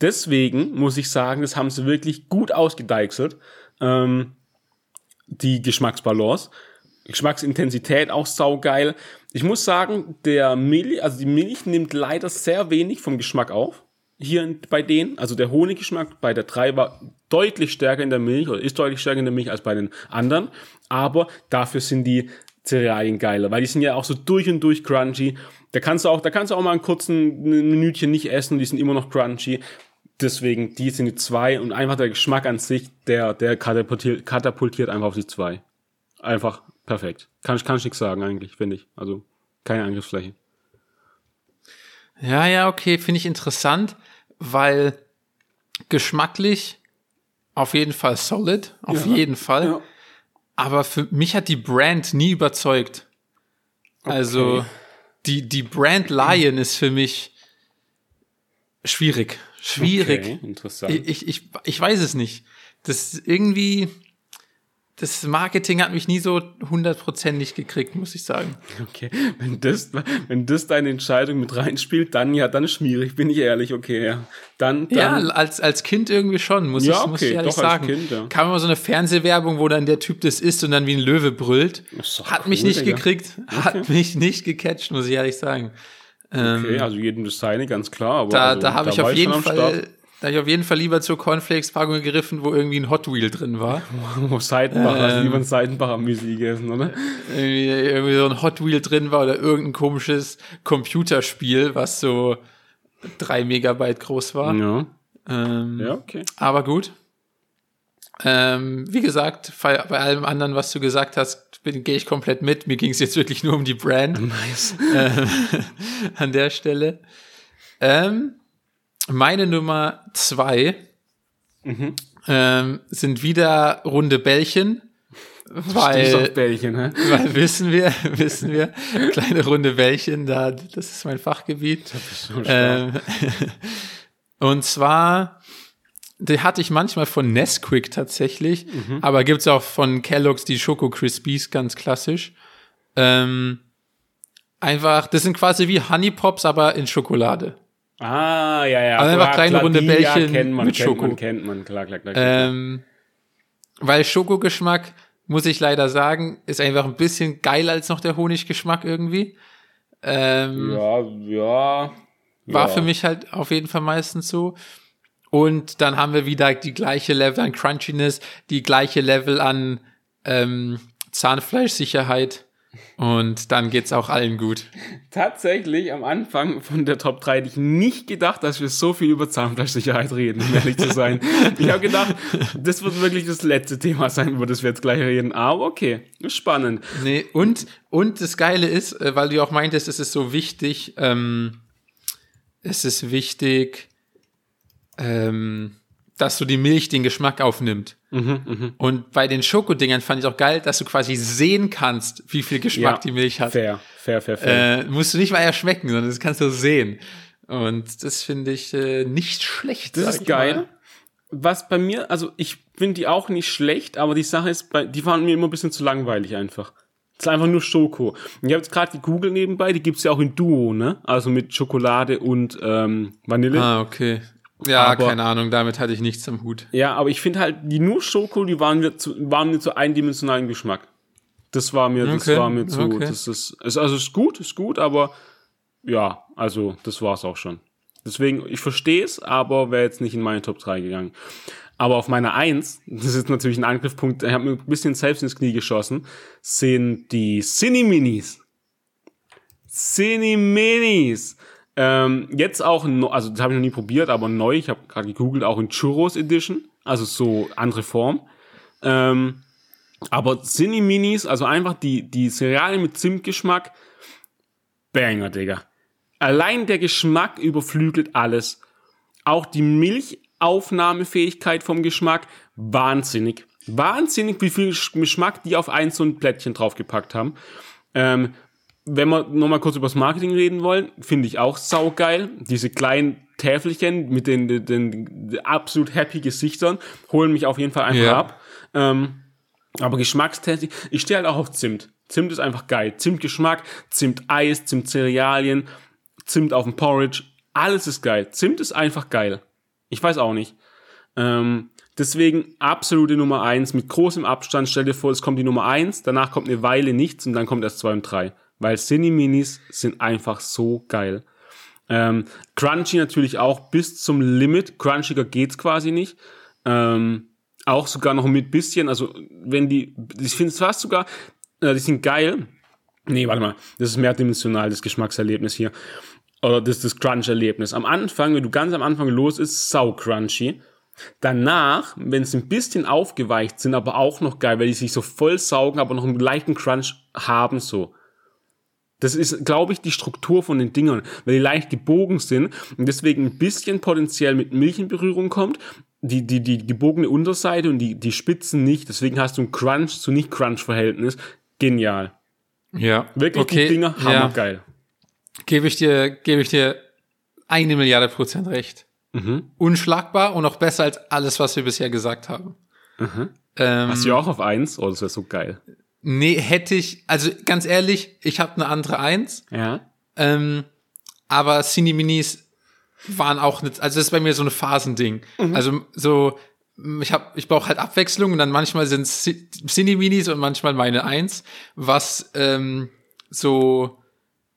Deswegen muss ich sagen, das haben sie wirklich gut ausgedeichselt. Ähm, die Geschmacksbalance. Geschmacksintensität auch saugeil. Ich muss sagen, der Milch, also die Milch nimmt leider sehr wenig vom Geschmack auf. Hier bei denen, also der Honiggeschmack bei der 3 war deutlich stärker in der Milch oder ist deutlich stärker in der Milch als bei den anderen. Aber dafür sind die Cerealien geiler, weil die sind ja auch so durch und durch crunchy. Da kannst du auch, da kannst du auch mal einen kurzen Minütchen nicht essen, die sind immer noch crunchy. Deswegen, die sind die zwei und einfach der Geschmack an sich, der, der katapultiert, katapultiert einfach auf die zwei. Einfach perfekt. Kann ich, kann ich nichts sagen eigentlich, finde ich. Also, keine Angriffsfläche. Ja, ja, okay, finde ich interessant, weil geschmacklich auf jeden Fall solid, auf Ja, jeden Fall. ja. Aber für mich hat die Brand nie überzeugt. Also Okay. die, die Brand Lion ist für mich schwierig. Schwierig. Okay, interessant. Ich, ich, ich, weiß es nicht. Das irgendwie, das Marketing hat mich nie so hundertprozentig gekriegt, muss ich sagen. Okay, wenn das, wenn das deine Entscheidung mit reinspielt, dann ja, dann schmierig, bin ich ehrlich, okay, ja. Dann, Ja, dann, als, als Kind irgendwie schon, muss Ja, ich, muss okay, ich ehrlich doch als sagen. Kind, ja. Kam immer so eine Fernsehwerbung, wo dann der Typ das isst und dann wie ein Löwe brüllt. Hat cool, mich nicht Digga. gekriegt, hat mich nicht gecatcht, muss ich ehrlich sagen. Okay, also jedem das seine, ganz klar, aber Da, also, da habe ich auf jeden Fall, da ich auf jeden Fall lieber zur Cornflakes-Packung gegriffen, wo irgendwie ein Hot Wheel drin war. [laughs] Oh, Seitenbacher, Ähm. lieber ein Seitenbacher Müsli gegessen, oder? irgendwie, irgendwie so ein Hot Wheel drin war oder irgendein komisches Computerspiel, was so drei Megabyte groß war. Ja, Ähm, ja, okay. Aber gut. Ähm, wie gesagt, bei, bei allem anderen, was du gesagt hast, bin- gehe ich komplett mit. Mir ging es jetzt wirklich nur um die Brand Nice. ähm, [laughs] an der Stelle. Ähm, meine Nummer zwei ähm, sind wieder runde Bällchen. Weil, Bällchen, hä? weil wissen wir, [laughs] wissen wir, kleine runde Bällchen, da, das ist mein Fachgebiet. Ähm, [laughs] und zwar, die hatte ich manchmal von Nesquik tatsächlich, aber gibt's auch von Kellogg's die Schoko Crispies, ganz klassisch. Ähm, einfach, das sind quasi wie Honey Pops, aber in Schokolade. Ah, ja, ja. Also einfach kleine klar, runde Bällchen ja, man, mit kennt Schoko. Man, kennt man, klar, klar, klar. klar. Ähm, weil Schokogeschmack, muss ich leider sagen, ist einfach ein bisschen geiler als noch der Honiggeschmack irgendwie. Ähm, ja, ja. War ja. für mich halt auf jeden Fall meistens so. Und dann haben wir wieder die gleiche Level an Crunchiness, die gleiche Level an ähm, Zahnfleischsicherheit. Und dann geht's auch allen gut. Tatsächlich am Anfang von der Top 3 hätte ich nicht gedacht, dass wir so viel über Zahnfleischsicherheit reden, um ehrlich zu sein. Ich habe gedacht, das wird wirklich das letzte Thema sein, über das wir jetzt gleich reden. Aber okay, ist spannend. Nee, und, und das Geile ist, äh, weil du auch meintest, es ist so wichtig, ähm, es ist wichtig, ähm, dass so die Milch den Geschmack aufnimmt. Mhm, Und bei den Schokodingern fand ich auch geil, dass du quasi sehen kannst, wie viel Geschmack Ja, die Milch hat. Fair, fair, fair, fair. Äh, musst du nicht mal erschmecken, sondern das kannst du sehen. Und das finde ich äh, nicht schlecht. das ist geil. mal. was bei mir, also ich finde die auch nicht schlecht, aber die Sache ist, bei, die waren mir immer ein bisschen zu langweilig einfach. Das ist einfach nur Schoko. Und ich habe jetzt gerade gegoogelt nebenbei, die gibt's ja auch in Duo, ne? Also mit Schokolade und ähm, Vanille. Ah, okay. Ja, Aber- keine Ahnung, damit hatte ich nichts am Hut. Ja, aber ich finde halt, die nur Schoko, die waren mir zu, waren mir zu eindimensionalen Geschmack. Das war mir, das Okay, war mir zu, okay. das ist, ist, also ist gut, ist gut, aber ja, also das war's auch schon. Deswegen, ich verstehe es, aber wäre jetzt nicht in meine Top 3 gegangen. Aber auf meiner 1, das ist natürlich ein Angriffspunkt, ich habe mir ein bisschen selbst ins Knie geschossen, sind die Cine-Minis. Cine-Minis. Ähm, jetzt auch, also das habe ich noch nie probiert, aber neu, ich habe gerade gegoogelt, auch in Churros Edition, also so andere Form. Ähm, aber Cine-Minis, also einfach die, die Cerealien mit Zimtgeschmack, Banger, Digga. Allein der Geschmack überflügelt alles. Auch die Milchaufnahmefähigkeit vom Geschmack, wahnsinnig. Wahnsinnig, wie viel Sch- Geschmack die auf ein so ein Plättchen draufgepackt haben. Ähm, wenn wir nochmal kurz über das Marketing reden wollen, finde ich auch saugeil. Diese kleinen Täfelchen mit den, den, den absolut happy Gesichtern holen mich auf jeden Fall einfach Ja. ab. Ähm, aber geschmackstechnisch, ich stehe halt auch auf Zimt. Zimt ist einfach geil. Zimtgeschmack, Zimt-Eis, Zimt-Cerealien, Zimt auf dem Porridge. Alles ist geil. Zimt ist einfach geil. Ich weiß auch nicht. Ähm, deswegen absolute Nummer eins mit großem Abstand. Stell dir vor, es kommt die Nummer eins, danach kommt eine Weile nichts und dann kommt erst zwei und drei. Weil Cine-Minis sind einfach so geil. Ähm, Crunchy natürlich auch bis zum Limit. Crunchiger geht's quasi nicht. Ähm, auch sogar noch mit bisschen, also wenn die, ich finde es fast sogar, äh, die sind geil. Nee, warte mal, das ist mehrdimensional, das Geschmackserlebnis hier. Oder das, das Crunch-Erlebnis. Am Anfang, wenn du ganz am Anfang los ist, sau crunchy. Danach, wenn sie ein bisschen aufgeweicht sind, aber auch noch geil, weil die sich so voll saugen, aber noch einen leichten Crunch haben, so. Das ist, glaube ich, die Struktur von den Dingern, weil die leicht gebogen sind und deswegen ein bisschen potenziell mit Milch in Berührung kommt. Die, die, die gebogene Unterseite und die, die Spitzen nicht. Deswegen hast du ein Crunch zu Nicht-Crunch-Verhältnis. Genial. Ja. Wirklich, okay. die Dinger, ja. hammergeil. Gebe ich dir, gebe ich dir eine Milliarde Prozent recht. Unschlagbar und auch besser als alles, was wir bisher gesagt haben. Ähm, Hast du ja auch auf eins? Oh, das wäre so geil. Nee, hätte ich, also ganz ehrlich, ich habe eine andere Eins, Ja. ähm, aber Cine Minis waren auch nicht, also das ist bei mir so ein Phasending. Also so, ich hab, ich brauche halt Abwechslung und dann manchmal sind Cine Minis und manchmal meine Eins, was ähm, so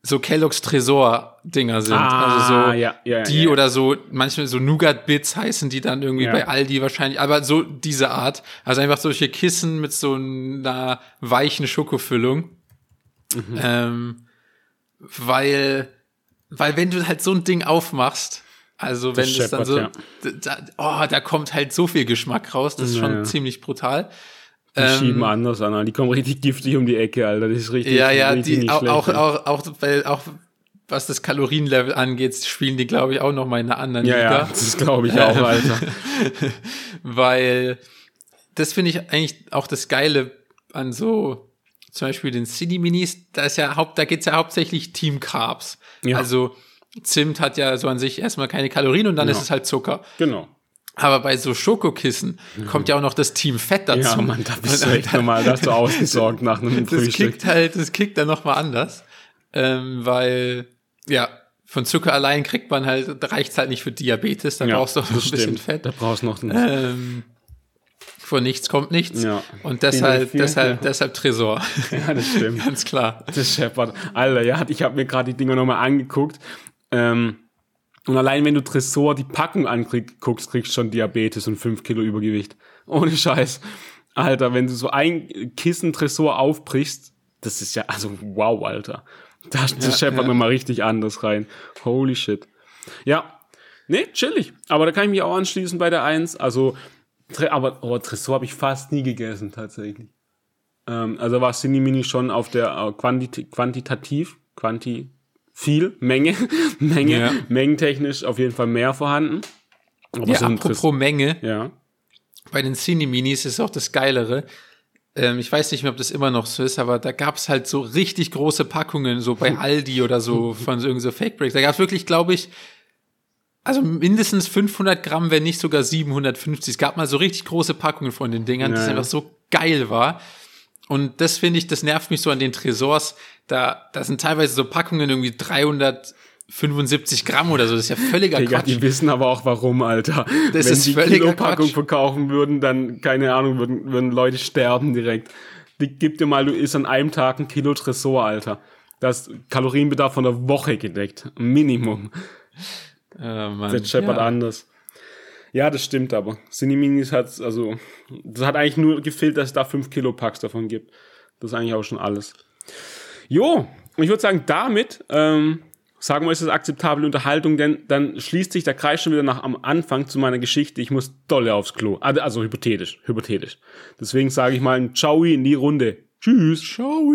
so Kellogg's Tresor Dinger sind. also so Ah, ja, ja, die ja, oder so, manchmal so Nougat Bits heißen die dann irgendwie bei Aldi wahrscheinlich, aber so diese Art. Also einfach solche Kissen mit so einer weichen Schokofüllung. Mhm. Ähm, weil, weil wenn du halt so ein Ding aufmachst, also wenn es dann so, da, oh, da kommt halt so viel Geschmack raus, das ist schon ziemlich brutal. Die Ähm, schieben anders an, Alter. die kommen richtig giftig um die Ecke, Alter. Das ist richtig, Ja, ja, richtig die auch, schlecht, auch, auch, auch, weil auch was das Kalorienlevel angeht, spielen die, glaube ich, auch noch mal in einer anderen Ja, Liga. ja, das glaube ich auch, Alter. [laughs] weil das finde ich eigentlich auch das Geile an so zum Beispiel den City Minis, da ist ja haupt, da geht's ja hauptsächlich Team Carbs. Ja. Also Zimt hat ja so an sich erstmal keine Kalorien und dann Ja. ist es halt Zucker. Genau. Aber bei so Schokokissen kommt ja auch noch das Team Fett dazu. Ja, Mann, da bist du [laughs] echt normal. Da hast du [laughs] ausgesorgt nach einem das Frühstück. kickt halt, das kickt dann noch mal anders, ähm, weil ja von Zucker allein kriegt man halt, reicht's halt nicht für Diabetes, da Ja, brauchst du auch noch ein das bisschen stimmt. Fett. Da brauchst du noch Ähm, von nichts kommt nichts. Ja. Und deshalb, deshalb, ja. deshalb Tresor. [laughs] Ja, das stimmt. Ganz klar. Das scheppert. Alter, ja, ich habe mir gerade die Dinger nochmal angeguckt. Ähm, und allein wenn du Tresor die Packung anguckst, kriegst du schon Diabetes und 5 Kilo Übergewicht. Ohne Scheiß. Alter, wenn du so ein Kissen Tresor aufbrichst, das ist ja, also wow, Alter. Das, das Ja, scheppert ja. nochmal richtig anders rein. Holy shit. Ja, nee, chillig. Aber da kann ich mich auch anschließen bei der 1. Also, aber oh, Tresor habe ich fast nie gegessen, tatsächlich. Ähm, also war Cinemini schon auf der äh, Quantita quantitativ, quanti viel, Menge, [laughs] Menge, Ja. mengentechnisch auf jeden Fall mehr vorhanden. Aber Ja, so apropos Menge, ja. bei den Cine Minis ist auch das Geilere. Ähm, ich weiß nicht mehr, ob das immer noch so ist, aber da gab's halt so richtig große Packungen, so bei [laughs] Aldi oder so von so, so Fake Breaks. Da gab's wirklich, glaube ich, also mindestens 500 Gramm, wenn nicht sogar 750. Es gab mal so richtig große Packungen von den Dingern, ja, das einfach so geil war. Und das finde ich, das nervt mich so an den Tresors. Da, da sind teilweise so Packungen irgendwie 375 Gramm oder so. Das ist ja völliger Digga, Quatsch. die wissen aber auch warum, Alter. Das Wenn ist die Kilopackung Quatsch. verkaufen würden, dann, keine Ahnung, würden, würden Leute sterben direkt. Die, gib dir mal, du isst an einem Tag ein Kilo Tresor, Alter. Das ist Kalorienbedarf von der Woche gedeckt. Minimum. Äh, Mann. Der scheppert ja. anders. Ja, das stimmt aber. Cineminis hat, also, das hat eigentlich nur gefehlt, dass es da 5 Kilo Packs davon gibt. Das ist eigentlich auch schon alles. Jo, und ich würde sagen, damit, ähm, sagen wir, ist das akzeptable Unterhaltung, denn dann schließt sich der Kreis schon wieder nach am Anfang zu meiner Geschichte. Ich muss dolle aufs Klo. Also, also hypothetisch, hypothetisch. Deswegen sage ich mal ein Ciao in die Runde. Tschüss. Ciao.